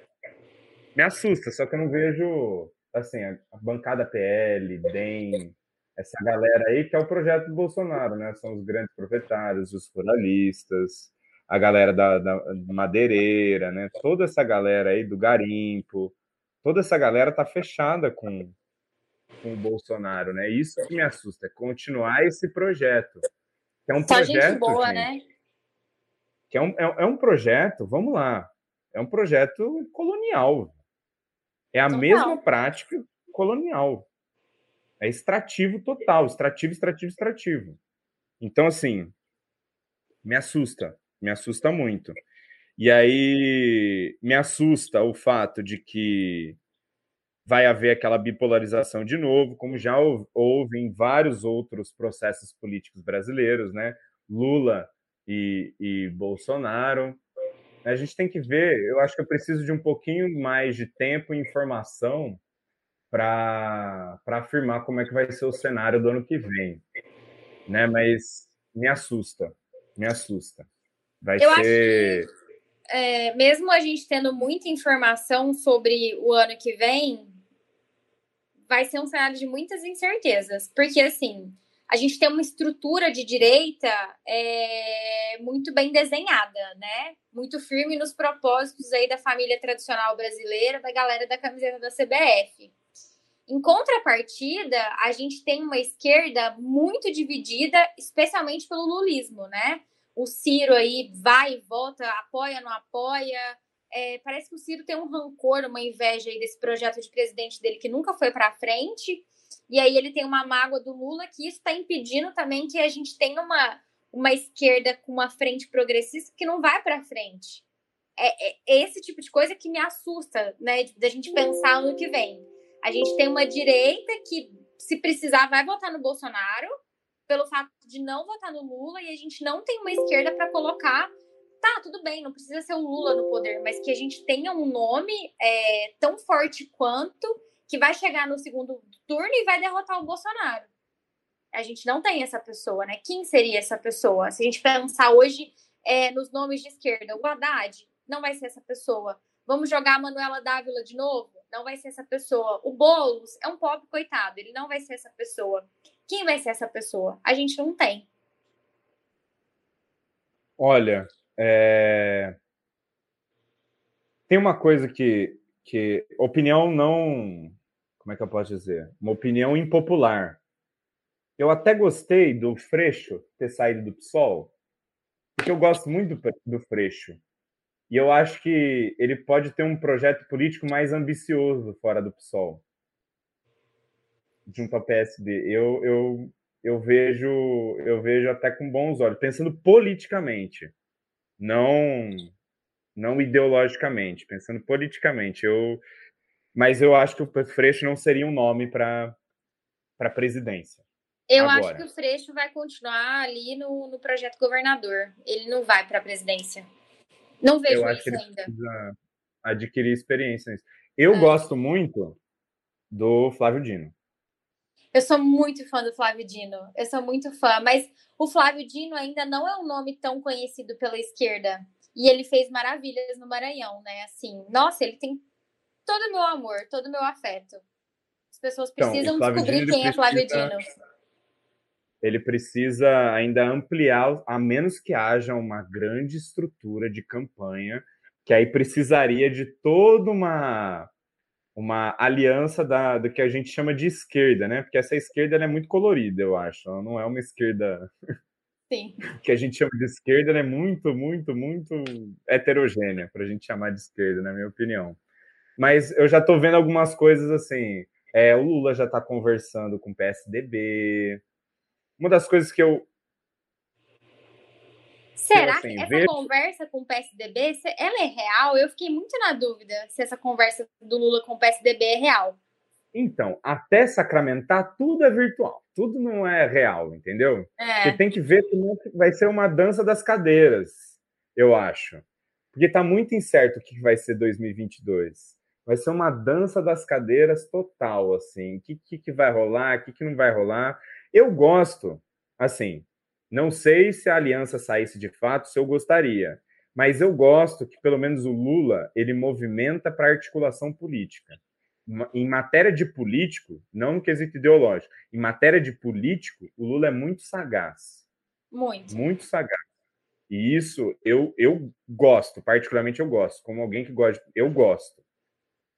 me assusta, só que eu não vejo assim a, a bancada PL, DEM, essa galera aí que é o projeto do Bolsonaro, né? São os grandes proprietários, os ruralistas, a galera da, da, madeireira, né? Toda essa galera aí do garimpo, toda essa galera tá fechada com, com o Bolsonaro, né? Isso que me assusta, é continuar esse projeto. Que é um Só projeto, gente boa, gente, né? Que é um, é, é, um projeto, vamos lá, é um projeto colonial. É a total. mesma prática colonial. É extrativo total, extrativo, extrativo, extrativo. Então, assim, me assusta me assusta muito. E aí me assusta o fato de que vai haver aquela bipolarização de novo, como já houve em vários outros processos políticos brasileiros, né? Lula e, e Bolsonaro. A gente tem que ver, eu acho que eu preciso de um pouquinho mais de tempo e informação para afirmar como é que vai ser o cenário do ano que vem. Né? Mas me assusta, me assusta. Vai eu ser. Acho que, é, mesmo a gente tendo muita informação sobre o ano que vem, vai ser um cenário de muitas incertezas. Porque, assim, a gente tem uma estrutura de direita é, muito bem desenhada, né? Muito firme nos propósitos aí da família tradicional brasileira, da galera da camiseta da CBF. Em contrapartida, a gente tem uma esquerda muito dividida, especialmente pelo lulismo, né? O Ciro aí vai e volta, apoia, não apoia. É, parece que o Ciro tem um rancor, uma inveja aí desse projeto de presidente dele que nunca foi para frente. E aí ele tem uma mágoa do Lula que isso está impedindo também que a gente tenha uma, uma esquerda com uma frente progressista que não vai para frente. É, é, é, esse tipo de coisa que me assusta, né? Da gente pensar no que vem. A gente tem uma direita que, se precisar, vai votar no Bolsonaro pelo fato de não votar no Lula e a gente não tem uma esquerda para colocar. Tá, tudo bem, não precisa ser o Lula no poder, mas que a gente tenha um nome é, tão forte quanto que vai chegar no segundo turno e vai derrotar o Bolsonaro. A gente não tem essa pessoa, né? Quem seria essa pessoa? Se a gente pensar hoje é, nos nomes de esquerda, o Haddad não vai ser essa pessoa. Vamos jogar a Manuela Dávila de novo? Não vai ser essa pessoa. O Boulos é um pobre coitado, ele não vai ser essa pessoa. Quem vai ser essa pessoa? A gente não tem. Olha, é... tem uma coisa que, que opinião não, como é que eu posso dizer? Uma opinião impopular. Eu até gostei do Freixo ter saído do PSOL, porque eu gosto muito do, do Freixo. E eu acho que ele pode ter um projeto político mais ambicioso fora do PSOL, junto ao PSD. Eu, eu, eu vejo eu vejo até com bons olhos, pensando politicamente, não não ideologicamente, pensando politicamente. Eu, mas eu acho que o Freixo não seria um nome para para presidência. Eu Agora. acho que o Freixo vai continuar ali no, no projeto governador. Ele não vai para a presidência. Não vejo eu ele ainda. Adquirir experiência nisso. Eu é. gosto muito do Flávio Dino. Eu sou muito fã do Flávio Dino. Eu sou muito fã, mas o Flávio Dino ainda não é um nome tão conhecido pela esquerda. E ele fez maravilhas no Maranhão, né? Assim, nossa, ele tem todo o meu amor, todo o meu afeto. As pessoas então, precisam então, descobrir Dino, quem é Flávio Dino. Ele precisa ainda ampliar, a menos que haja uma grande estrutura de campanha, que aí precisaria de toda uma uma aliança da, do que a gente chama de esquerda, né? Porque essa esquerda é muito colorida, eu acho. Ela não é uma esquerda. Sim. que a gente chama de esquerda, ela é muito, muito, muito heterogênea, para a gente chamar de esquerda, na minha opinião. Mas eu já estou vendo algumas coisas assim. É, o Lula já está conversando com o PSDB. Uma das coisas que eu Será assim, que essa conversa com o PSDB, ela é real? Eu fiquei muito na dúvida se essa conversa do Lula com o PSDB é real. Então, até sacramentar, tudo é virtual, tudo não é real, entendeu? É. Você tem que ver que vai ser uma dança das cadeiras, eu acho. Porque está muito incerto o que vai ser 2022. Vai ser uma dança das cadeiras total, assim. O que, que, que vai rolar, o que, que não vai rolar. Eu gosto, assim, não sei se a aliança saísse de fato, se eu gostaria, mas eu gosto que pelo menos o Lula ele movimenta para articulação política. Em matéria de político, não no quesito ideológico, em matéria de político, o Lula é muito sagaz. Muito. Muito sagaz. E isso eu, eu gosto, particularmente eu gosto, como alguém que gosta, eu gosto.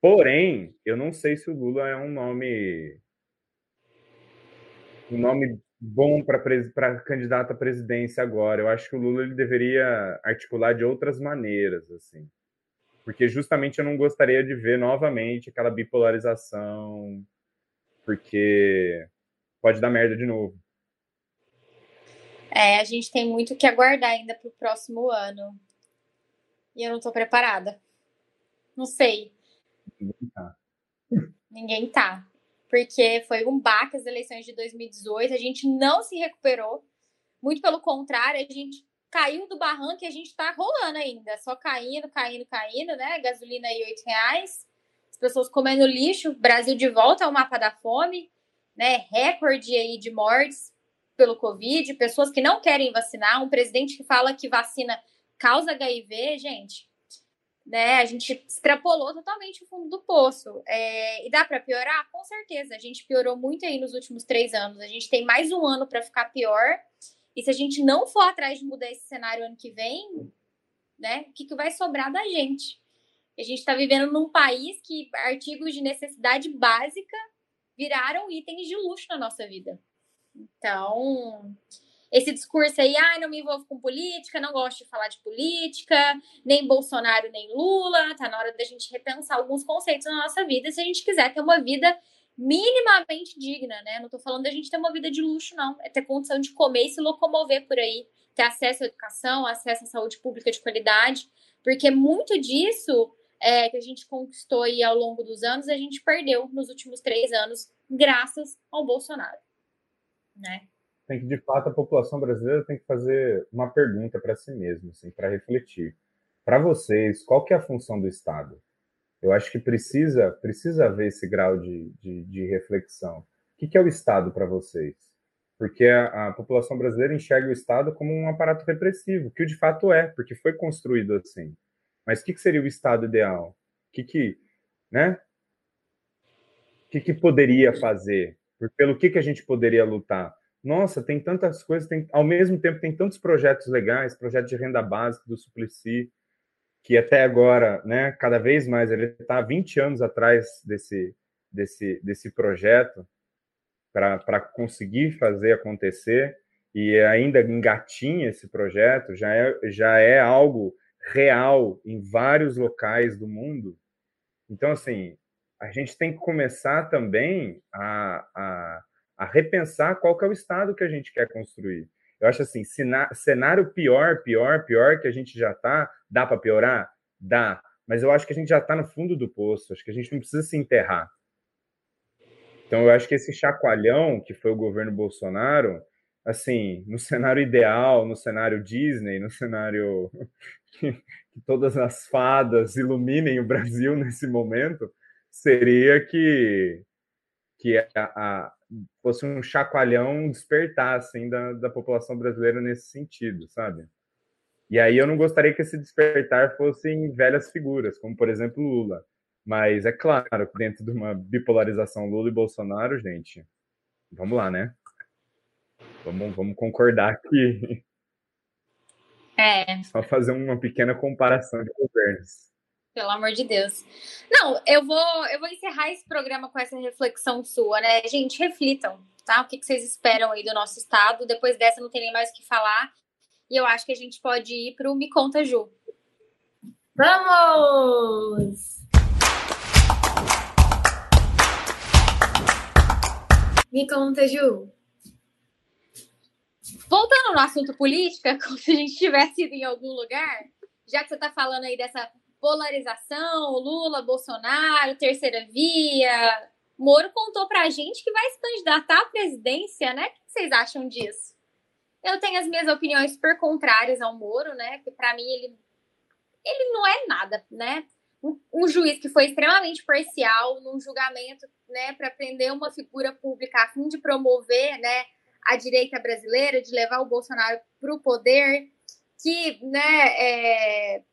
Porém, eu não sei se o Lula é um nome um nome bom para candidato à presidência agora. Eu acho que o Lula ele deveria articular de outras maneiras, assim. Porque justamente eu não gostaria de ver novamente aquela bipolarização, porque pode dar merda de novo. É, a gente tem muito que aguardar ainda para o próximo ano. E eu não estou preparada. Não sei. Ninguém tá. Ninguém tá porque foi um baque as eleições de 2018, a gente não se recuperou, muito pelo contrário, a gente caiu do barranco e a gente está rolando ainda, só caindo, caindo, caindo, né? Gasolina aí oito reais, as pessoas comendo lixo, Brasil de volta ao mapa da fome, né? Recorde aí de mortes pelo Covid, pessoas que não querem vacinar, um presidente que fala que vacina causa HIV, gente né? A gente extrapolou totalmente o fundo do poço. É, e dá para piorar? Com certeza. A gente piorou muito aí nos últimos três anos. A gente tem mais um ano para ficar pior. E se a gente não for atrás de mudar esse cenário ano que vem, né? O que, que vai sobrar da gente? A gente está vivendo num país que artigos de necessidade básica viraram itens de luxo na nossa vida. Então, esse discurso aí, ah, não me envolvo com política, não gosto de falar de política, nem Bolsonaro, nem Lula, tá na hora da gente repensar alguns conceitos na nossa vida, se a gente quiser ter uma vida minimamente digna, né? Não tô falando da gente ter uma vida de luxo, não. É ter condição de comer e se locomover por aí, ter acesso à educação, acesso à saúde pública de qualidade, porque muito disso é, que a gente conquistou aí ao longo dos anos, a gente perdeu nos últimos três anos, graças ao Bolsonaro, né? Tem que, de fato, a população brasileira tem que fazer uma pergunta para si mesma, assim, para refletir. Para vocês, qual que é a função do Estado? Eu acho que precisa, precisa haver esse grau de, de, de reflexão. O que, que é o Estado para vocês? Porque a, a, população brasileira enxerga o Estado como um aparato repressivo, que de fato é, porque foi construído assim. Mas o que, que seria o Estado ideal? que, que né? O que, que poderia fazer? Pelo que, que a gente poderia lutar? Nossa, tem tantas coisas, tem, ao mesmo tempo tem tantos projetos legais, projeto de renda básica do Suplicy, que até agora, né, cada vez mais, ele está 20 anos atrás desse, desse, desse projeto para conseguir fazer acontecer e ainda engatinha esse projeto, já é, já é algo real em vários locais do mundo. Então, assim, a gente tem que começar também a, a, a repensar qual que é o estado que a gente quer construir. Eu acho assim, cenário pior, pior, pior que a gente já está, dá para piorar? Dá. Mas eu acho que a gente já está no fundo do poço, acho que a gente não precisa se enterrar. Então, eu acho que esse chacoalhão que foi o governo Bolsonaro, assim, no cenário ideal, no cenário Disney, no cenário que, todas as fadas iluminem o Brasil nesse momento, seria que, que a, a, fosse um chacoalhão despertar assim, da, da população brasileira nesse sentido, sabe? E aí eu não gostaria que esse despertar fosse em velhas figuras, como por exemplo Lula. Mas é claro que dentro de uma bipolarização Lula e Bolsonaro, gente, vamos lá, né? Vamos, vamos concordar que. É. Só fazer uma pequena comparação de governos. Pelo amor de Deus. Não, eu vou, eu vou encerrar esse programa com essa reflexão sua, né? Gente, reflitam, tá? O que, que vocês esperam aí do nosso estado? Depois dessa não tem nem mais o que falar. E eu acho que a gente pode ir para o Me Conta Ju. Vamos! Me conta, Ju. Voltando no assunto política, como se a gente tivesse ido em algum lugar, já que você está falando aí dessa polarização, Lula, Bolsonaro, terceira via, Moro contou para a gente que vai se candidatar à presidência, né? O que vocês acham disso? Eu tenho as minhas opiniões super contrárias ao Moro, né? Porque para mim ele, ele não é nada, né? Um, um juiz que foi extremamente parcial num julgamento, né, para prender uma figura pública a fim de promover, né, a direita brasileira, de levar o Bolsonaro para o poder, que, né, é,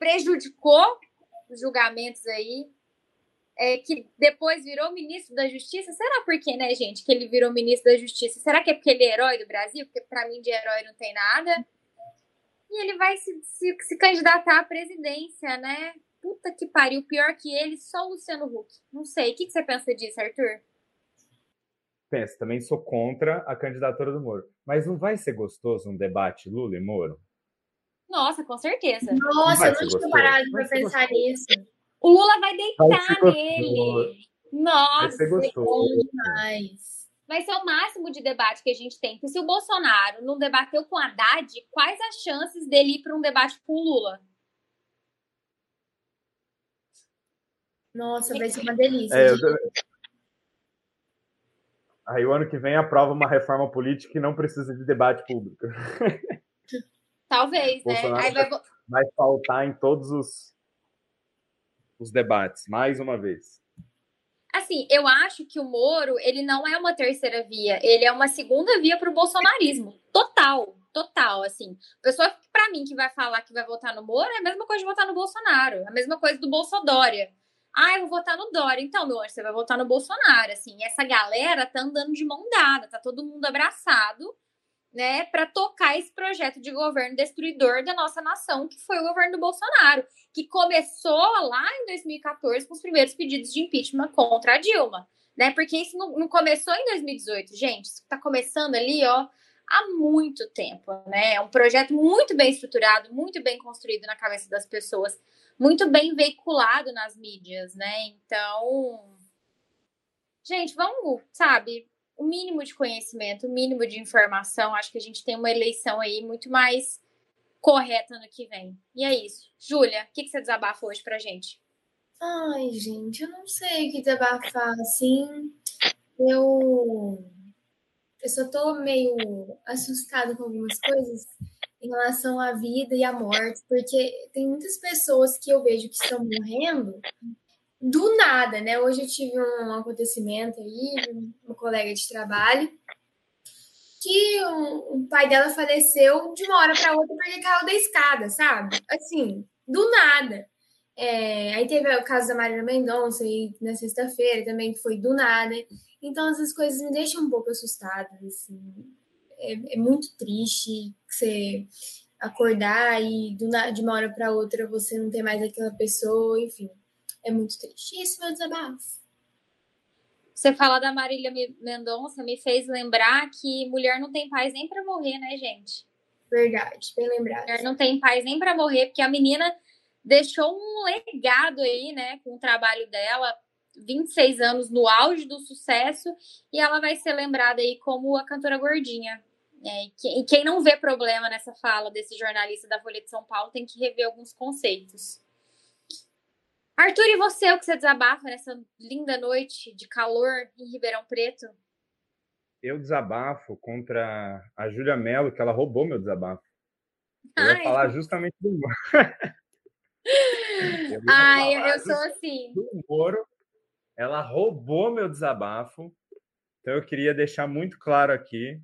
prejudicou os julgamentos aí, é, que depois virou ministro da Justiça. Será por quê, né, gente, que ele virou ministro da Justiça? Será que é porque ele é herói do Brasil? Porque para mim de herói não tem nada. E ele vai se, se, se candidatar à presidência, né? Puta que pariu, pior que ele, só o Luciano Huck. Não sei. O que, que você pensa disso, Arthur? Penso, também sou contra a candidatura do Moro. Mas não vai ser gostoso um debate Lula e Moro? Nossa, com certeza. Nossa, eu não tinha parado para pensar nisso. O Lula vai deitar vai nele. Nossa, vai ser gostoso. demais. Vai ser o máximo de debate que a gente tem. Porque se o Bolsonaro não debateu com a Haddad, quais as chances dele ir para um debate com o Lula? Nossa, vai ser uma delícia. É, eu... Aí o ano que vem aprova uma reforma política que não precisa de debate público. Talvez, né? Aí vai... vai faltar em todos os, os debates, mais uma vez. Assim, eu acho que o Moro, ele não é uma terceira via, ele é uma segunda via para o bolsonarismo. Total, total, assim. Pessoa, para mim, que vai falar que vai votar no Moro é a mesma coisa de votar no Bolsonaro, a mesma coisa do Bolsodória. Ah, eu vou votar no Dória. Então, meu anjo, você vai votar no Bolsonaro. Assim, essa galera tá andando de mão dada, tá todo mundo abraçado, né, para tocar esse projeto de governo destruidor da nossa nação, que foi o governo do Bolsonaro, que começou lá em 2014 com os primeiros pedidos de impeachment contra a Dilma, né? Porque isso não, não começou em 2018, gente. Isso tá começando ali, ó, há muito tempo, né? É um projeto muito bem estruturado, muito bem construído na cabeça das pessoas muito bem veiculado nas mídias, né? Então, gente, vamos, sabe, o mínimo de conhecimento, o mínimo de informação. Acho que a gente tem uma eleição aí muito mais correta no que vem. E é isso. Júlia, o que, que você desabafa hoje pra gente? Ai, gente, eu não sei o que desabafar, assim. Eu. Eu só tô meio assustada com algumas coisas em relação à vida e à morte, porque tem muitas pessoas que eu vejo que estão morrendo do nada, né? Hoje eu tive um acontecimento aí, uma colega de trabalho, que o, um, pai dela faleceu de uma hora para outra porque caiu da escada, sabe? Assim, do nada. É, aí teve o caso da Marília Mendonça e na sexta-feira também, que foi do nada. Então essas coisas me deixam um pouco assustada, assim. É, é muito triste você acordar e do, de uma hora para outra você não ter mais aquela pessoa, enfim. É muito triste. Esse é meu desabafo. Você falar da Marília Mendonça me fez lembrar que mulher não tem paz nem para morrer, né, gente? Verdade, bem lembrado. Mulher não tem paz nem para morrer, porque a menina deixou um legado aí, né, com o trabalho dela, 26 anos no auge do sucesso, e ela vai ser lembrada aí como a cantora gordinha. É, e quem não vê problema nessa fala desse jornalista da Folha de São Paulo tem que rever alguns conceitos. Arthur, e você, o que você desabafa nessa linda noite de calor em Ribeirão Preto? Eu desabafo contra a Júlia Mello, que ela roubou meu desabafo. Eu ia falar justamente do humor. eu Ai, eu sou assim. Do Moro, ela roubou meu desabafo. Então eu queria deixar muito claro aqui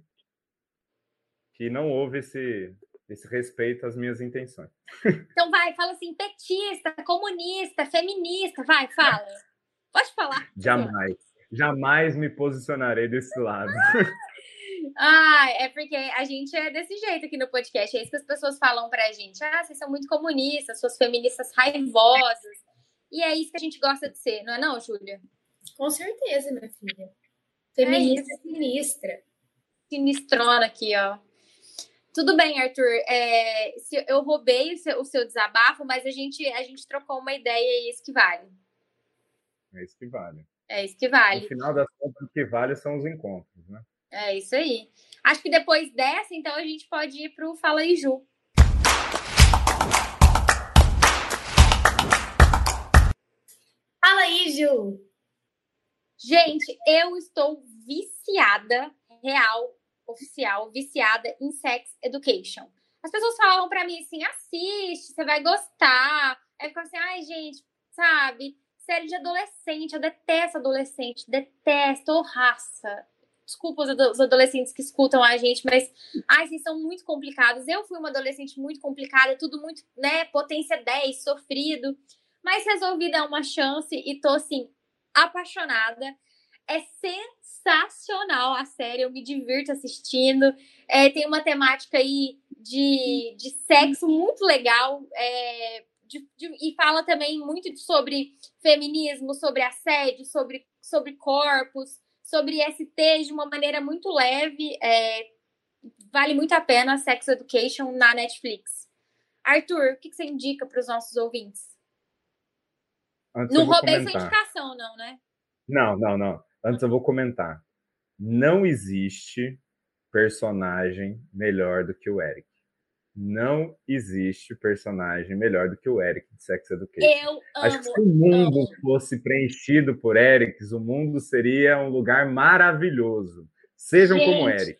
que não houve esse, esse respeito às minhas intenções. Então vai, fala assim, petista, comunista, feminista, vai, fala. Pode falar. Jamais, jamais me posicionarei desse lado. Ah, é porque a gente é desse jeito aqui no podcast. É isso que as pessoas falam pra gente. Ah, vocês são muito comunistas, suas feministas raivosas. E é isso que a gente gosta de ser, não é não, Júlia? Com certeza, minha filha. Feminista é sinistra. Sinistrona aqui, ó. Tudo bem, Arthur. É, eu roubei o seu, o seu, desabafo, mas a gente, a gente trocou uma ideia e é isso que vale. É isso que vale. É isso que vale. No final das contas, o que vale são os encontros, né? É isso aí. Acho que depois dessa, então, a gente pode ir para o Fala aí, Ju. Fala aí, Ju. Gente, eu estou viciada, real, oficial viciada em sex education. As pessoas falam para mim assim: assiste, você vai gostar. Aí ficam assim: ai, gente, sabe? Série de adolescente, eu detesto adolescente, detesto raça. Desculpa os adolescentes que escutam a gente, mas ai, vocês são muito complicados. Eu fui uma adolescente muito complicada, tudo muito, né, potência 10, sofrido. Mas resolvi dar uma chance e tô assim, apaixonada. É sensacional a série, eu me divirto assistindo. É, tem uma temática aí de, de sexo muito legal. É, de, de, e fala também muito sobre feminismo, sobre assédio, sobre, sobre corpos, sobre ST de uma maneira muito leve. É, vale muito a pena Sex Education na Netflix. Arthur, o que, que você indica para os nossos ouvintes? Antes não roubei sua indicação, não, né? Não, não, não. Antes eu vou comentar. Não existe personagem melhor do que o Eric. Não existe personagem melhor do que o Eric de Sex Education. Eu amo, Acho que se o mundo amo. fosse preenchido por Erics, o mundo seria um lugar maravilhoso. Sejam Gente, como Eric.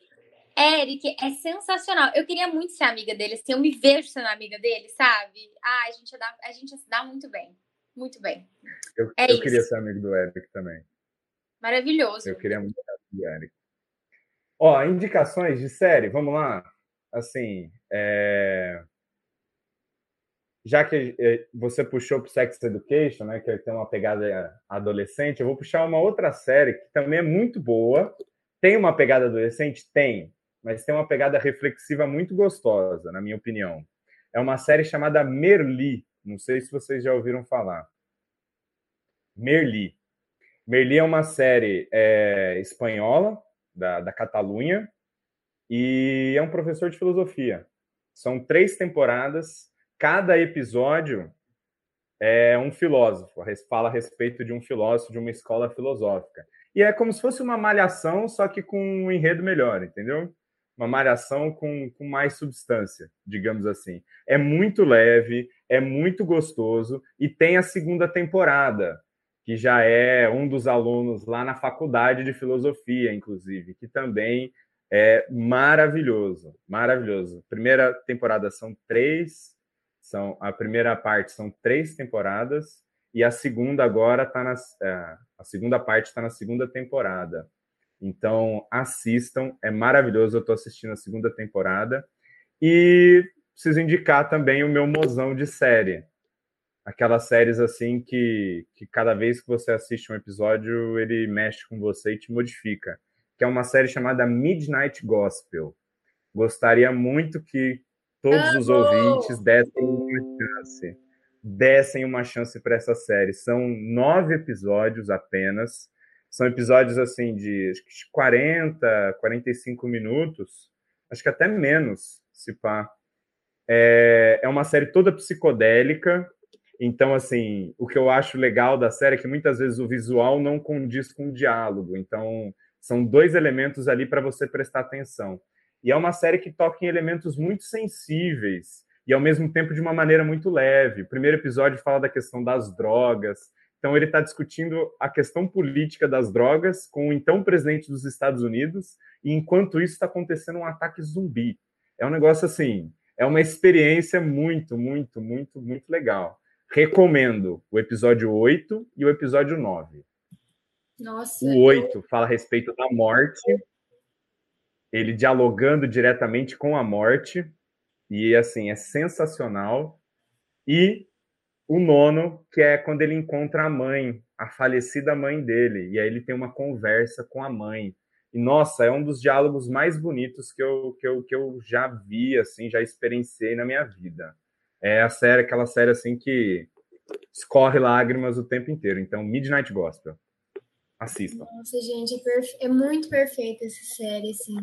Eric é sensacional. Eu queria muito ser amiga dele. Assim, eu me vejo sendo amiga dele, sabe? Ah, a gente, dá, a gente se dá muito bem. Muito bem. Eu, é eu queria ser amigo do Eric também. Maravilhoso. Eu queria muito Eric. Ó, indicações de série, vamos lá. Assim, é... já que é, você puxou para Sex Education, né, que tem uma pegada adolescente, eu vou puxar uma outra série que também é muito boa. Tem uma pegada adolescente? Tem, mas tem uma pegada reflexiva muito gostosa, na minha opinião. É uma série chamada Merli. Não sei se vocês já ouviram falar. Merli. Merli é uma série é, espanhola, da, da Catalunha, e é um professor de filosofia. São três temporadas, cada episódio é um filósofo, fala a respeito de um filósofo, de uma escola filosófica. E é como se fosse uma malhação, só que com um enredo melhor, entendeu? Uma malhação com, com mais substância, digamos assim. É muito leve, é muito gostoso e tem a segunda temporada que já é um dos alunos lá na faculdade de filosofia, inclusive, que também é maravilhoso, maravilhoso. Primeira temporada são três, são a primeira parte são três temporadas e a segunda agora está na é, a segunda parte está na segunda temporada. Então assistam, é maravilhoso. Eu estou assistindo a segunda temporada e preciso indicar também o meu mozão de série, aquelas séries assim que, que cada vez que você assiste um episódio, ele mexe com você e te modifica. Que é uma série chamada Midnight Gospel. Gostaria muito que todos os ouvintes dessem uma chance. Dessem uma chance para essa série. São nove episódios apenas. São episódios assim de acho que 40, 45 minutos. Acho que até menos, se pá. É, é uma série toda psicodélica. Então, assim, o que eu acho legal da série é que muitas vezes o visual não condiz com o diálogo. Então, são dois elementos ali para você prestar atenção. E é uma série que toca em elementos muito sensíveis e, ao mesmo tempo, de uma maneira muito leve. O primeiro episódio fala da questão das drogas. Então, ele está discutindo a questão política das drogas com o então presidente dos Estados Unidos, e enquanto isso está acontecendo um ataque zumbi. É um negócio assim, é uma experiência muito, muito, muito, muito legal. Recomendo o episódio 8 e o episódio 9. Nossa. O 8 eu... fala a respeito da morte ele dialogando diretamente com a morte, e assim, é sensacional. E o nono, que é quando ele encontra a mãe, a falecida mãe dele, e aí ele tem uma conversa com a mãe. E nossa, é um dos diálogos mais bonitos que eu, que eu, que eu já vi, assim, já experienciei na minha vida. É a série, aquela série assim que escorre lágrimas o tempo inteiro. Então, Midnight Gospel. Assistam. Nossa, gente, é, perfe... é muito perfeita essa série, assim.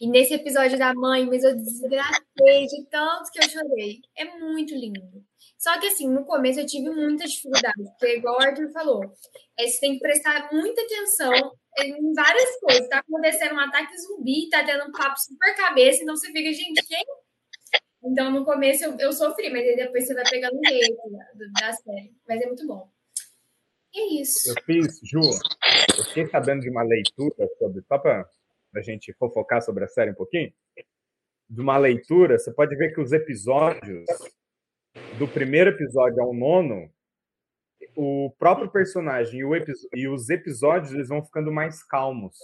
E nesse episódio da mãe, mas eu desgratei de tanto que eu chorei. É muito lindo. Só que, assim, no começo eu tive muita dificuldade, porque, igual o Arthur falou, é, você tem que prestar muita atenção em várias coisas. Tá acontecendo um ataque zumbi, tá tendo um papo super cabeça, então você fica, gente, quem? Então, no começo eu, eu sofri, mas depois você vai pegando o jeito da, da série. Mas é muito bom. E é isso. Eu fiz, Ju, eu fiquei sabendo de uma leitura sobre, só para a gente fofocar sobre a série um pouquinho, de uma leitura, você pode ver que os episódios, do primeiro episódio ao nono, o próprio personagem e, o e os episódios eles vão ficando mais calmos.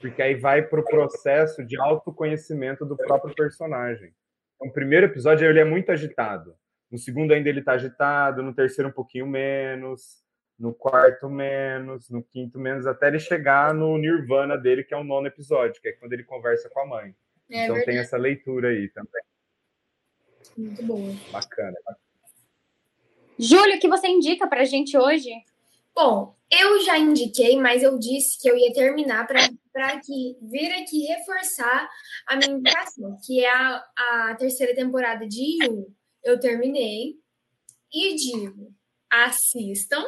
Porque aí vai para o processo de autoconhecimento do próprio personagem. Então, o primeiro episódio ele é muito agitado. No segundo ainda ele está agitado, no terceiro um pouquinho menos no quarto menos, no quinto menos, até ele chegar no Nirvana dele, que é o nono episódio, que é quando ele conversa com a mãe. É então verdade. tem essa leitura aí também. Muito boa. Bacana, bacana. Júlio, o que você indica pra gente hoje? Bom, eu já indiquei, mas eu disse que eu ia terminar para aqui vir aqui reforçar a minha indicação, que é a, a terceira temporada de Yu. Eu terminei e digo, assistam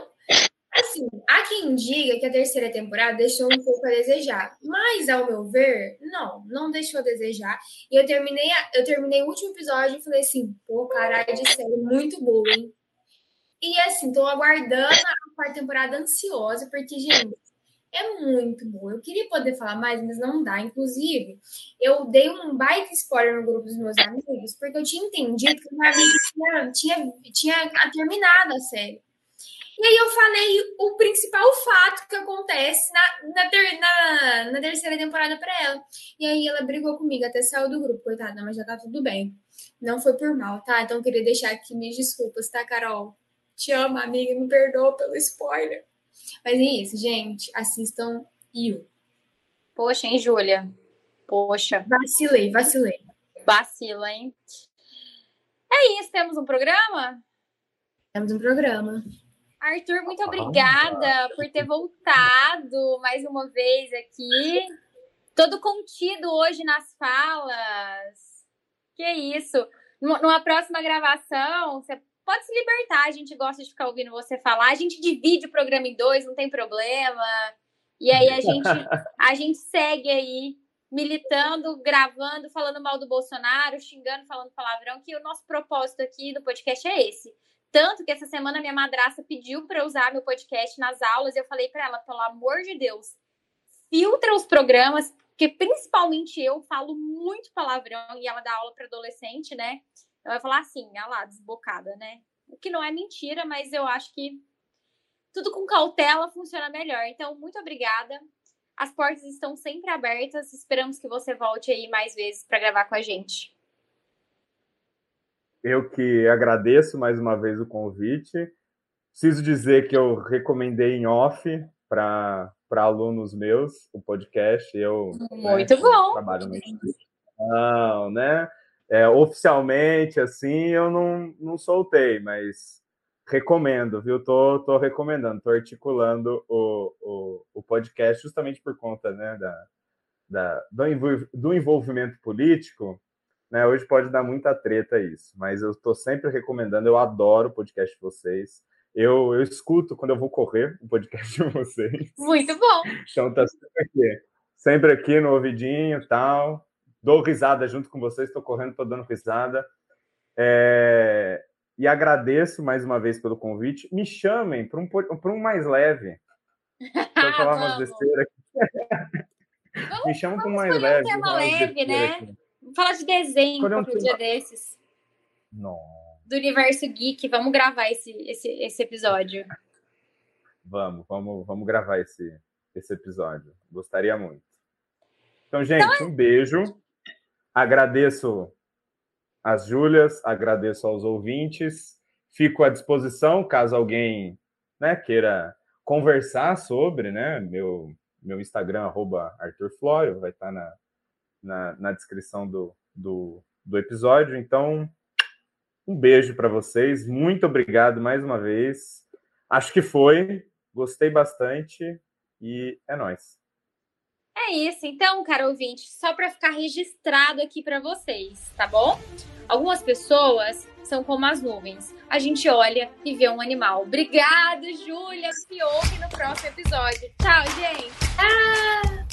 Assim, há quem diga que a terceira temporada deixou um pouco a desejar, mas ao meu ver, não, não deixou a desejar. E eu terminei, a, eu terminei o último episódio e falei assim, pô, caralho de série muito boa, hein? E assim, tô aguardando a quarta temporada ansiosa, porque, gente, é muito boa. Eu queria poder falar mais, mas não dá. Inclusive, eu dei um baita spoiler no grupo dos meus amigos, porque eu tinha entendido que meu amigo tinha, tinha, tinha terminado a série. E aí eu falei o principal fato que acontece na, na, ter, na, na terceira temporada para ela. E aí ela brigou comigo, até saiu do grupo, coitada, mas já tá tudo bem. Não foi por mal, tá? Então eu queria deixar aqui minhas desculpas, tá, Carol? Te amo, amiga, me perdoa pelo spoiler. Mas é isso, gente. Assistam You. Poxa, hein, Júlia? Poxa. Vacilei, vacilei. Vacila, hein? É isso, temos um programa? Temos um programa. Arthur, muito obrigada por ter voltado mais uma vez aqui. Todo contido hoje nas falas. Que isso. Numa próxima gravação, você pode se libertar. A gente gosta de ficar ouvindo você falar. A gente divide o programa em dois, não tem problema. E aí a gente, a gente segue aí militando, gravando, falando mal do Bolsonaro, xingando, falando palavrão, que o nosso propósito aqui do podcast é esse tanto que essa semana minha madrasta pediu para usar meu podcast nas aulas e eu falei para ela, pelo amor de Deus, filtra os programas, porque principalmente eu falo muito palavrão e ela dá aula para adolescente, né? Ela vai falar assim, olha lá, desbocada, né? O que não é mentira, mas eu acho que tudo com cautela funciona melhor. Então, muito obrigada. As portas estão sempre abertas. Esperamos que você volte aí mais vezes para gravar com a gente. eu que agradeço mais uma vez o convite. Preciso dizer que eu recomendei em off para alunos meus o podcast. Eu muito né, bom. Trabalho no instituição, né? É, oficialmente, assim, eu não, não soltei, mas recomendo, viu? Tô, tô recomendando, tô articulando o, o, o podcast justamente por conta né, da, da, do, do envolvimento político. Né? Hoje pode dar muita treta isso, mas eu estou sempre recomendando, eu adoro o podcast de vocês. Eu, eu escuto quando eu vou correr o podcast de vocês. Muito bom. Então tá sempre aqui, sempre aqui no ouvidinho tal. Dou risada junto com vocês, estou correndo, estou dando risada. É, e agradeço mais uma vez pelo convite. Me chamem para um, um mais leve. Vou falar umas besteiras aqui. Me chamam para um mais leve. Um tema leve, né? Aqui. Vamos falar de desenho qualquer um tema... dia desses. Do universo geek. Vamos gravar esse, esse, esse episódio. Vamos, vamos, vamos gravar esse, esse episódio. Gostaria muito. Então, gente, então... um beijo. Agradeço as Júlias, agradeço aos ouvintes. Fico à disposição caso alguém né, queira conversar sobre, né? Meu, meu Instagram, arroba Arthur vai estar na, na, na descrição do, do, do episódio. Então, um beijo para vocês. Muito obrigado mais uma vez. Acho que foi. Gostei bastante. E é nóis. É isso. Então, cara ouvinte, só para ficar registrado aqui para vocês, tá bom? Algumas pessoas são como as nuvens. A gente olha e vê um animal. Obrigada, Júlia. Se ouve no próximo episódio. Tchau, gente. Ah!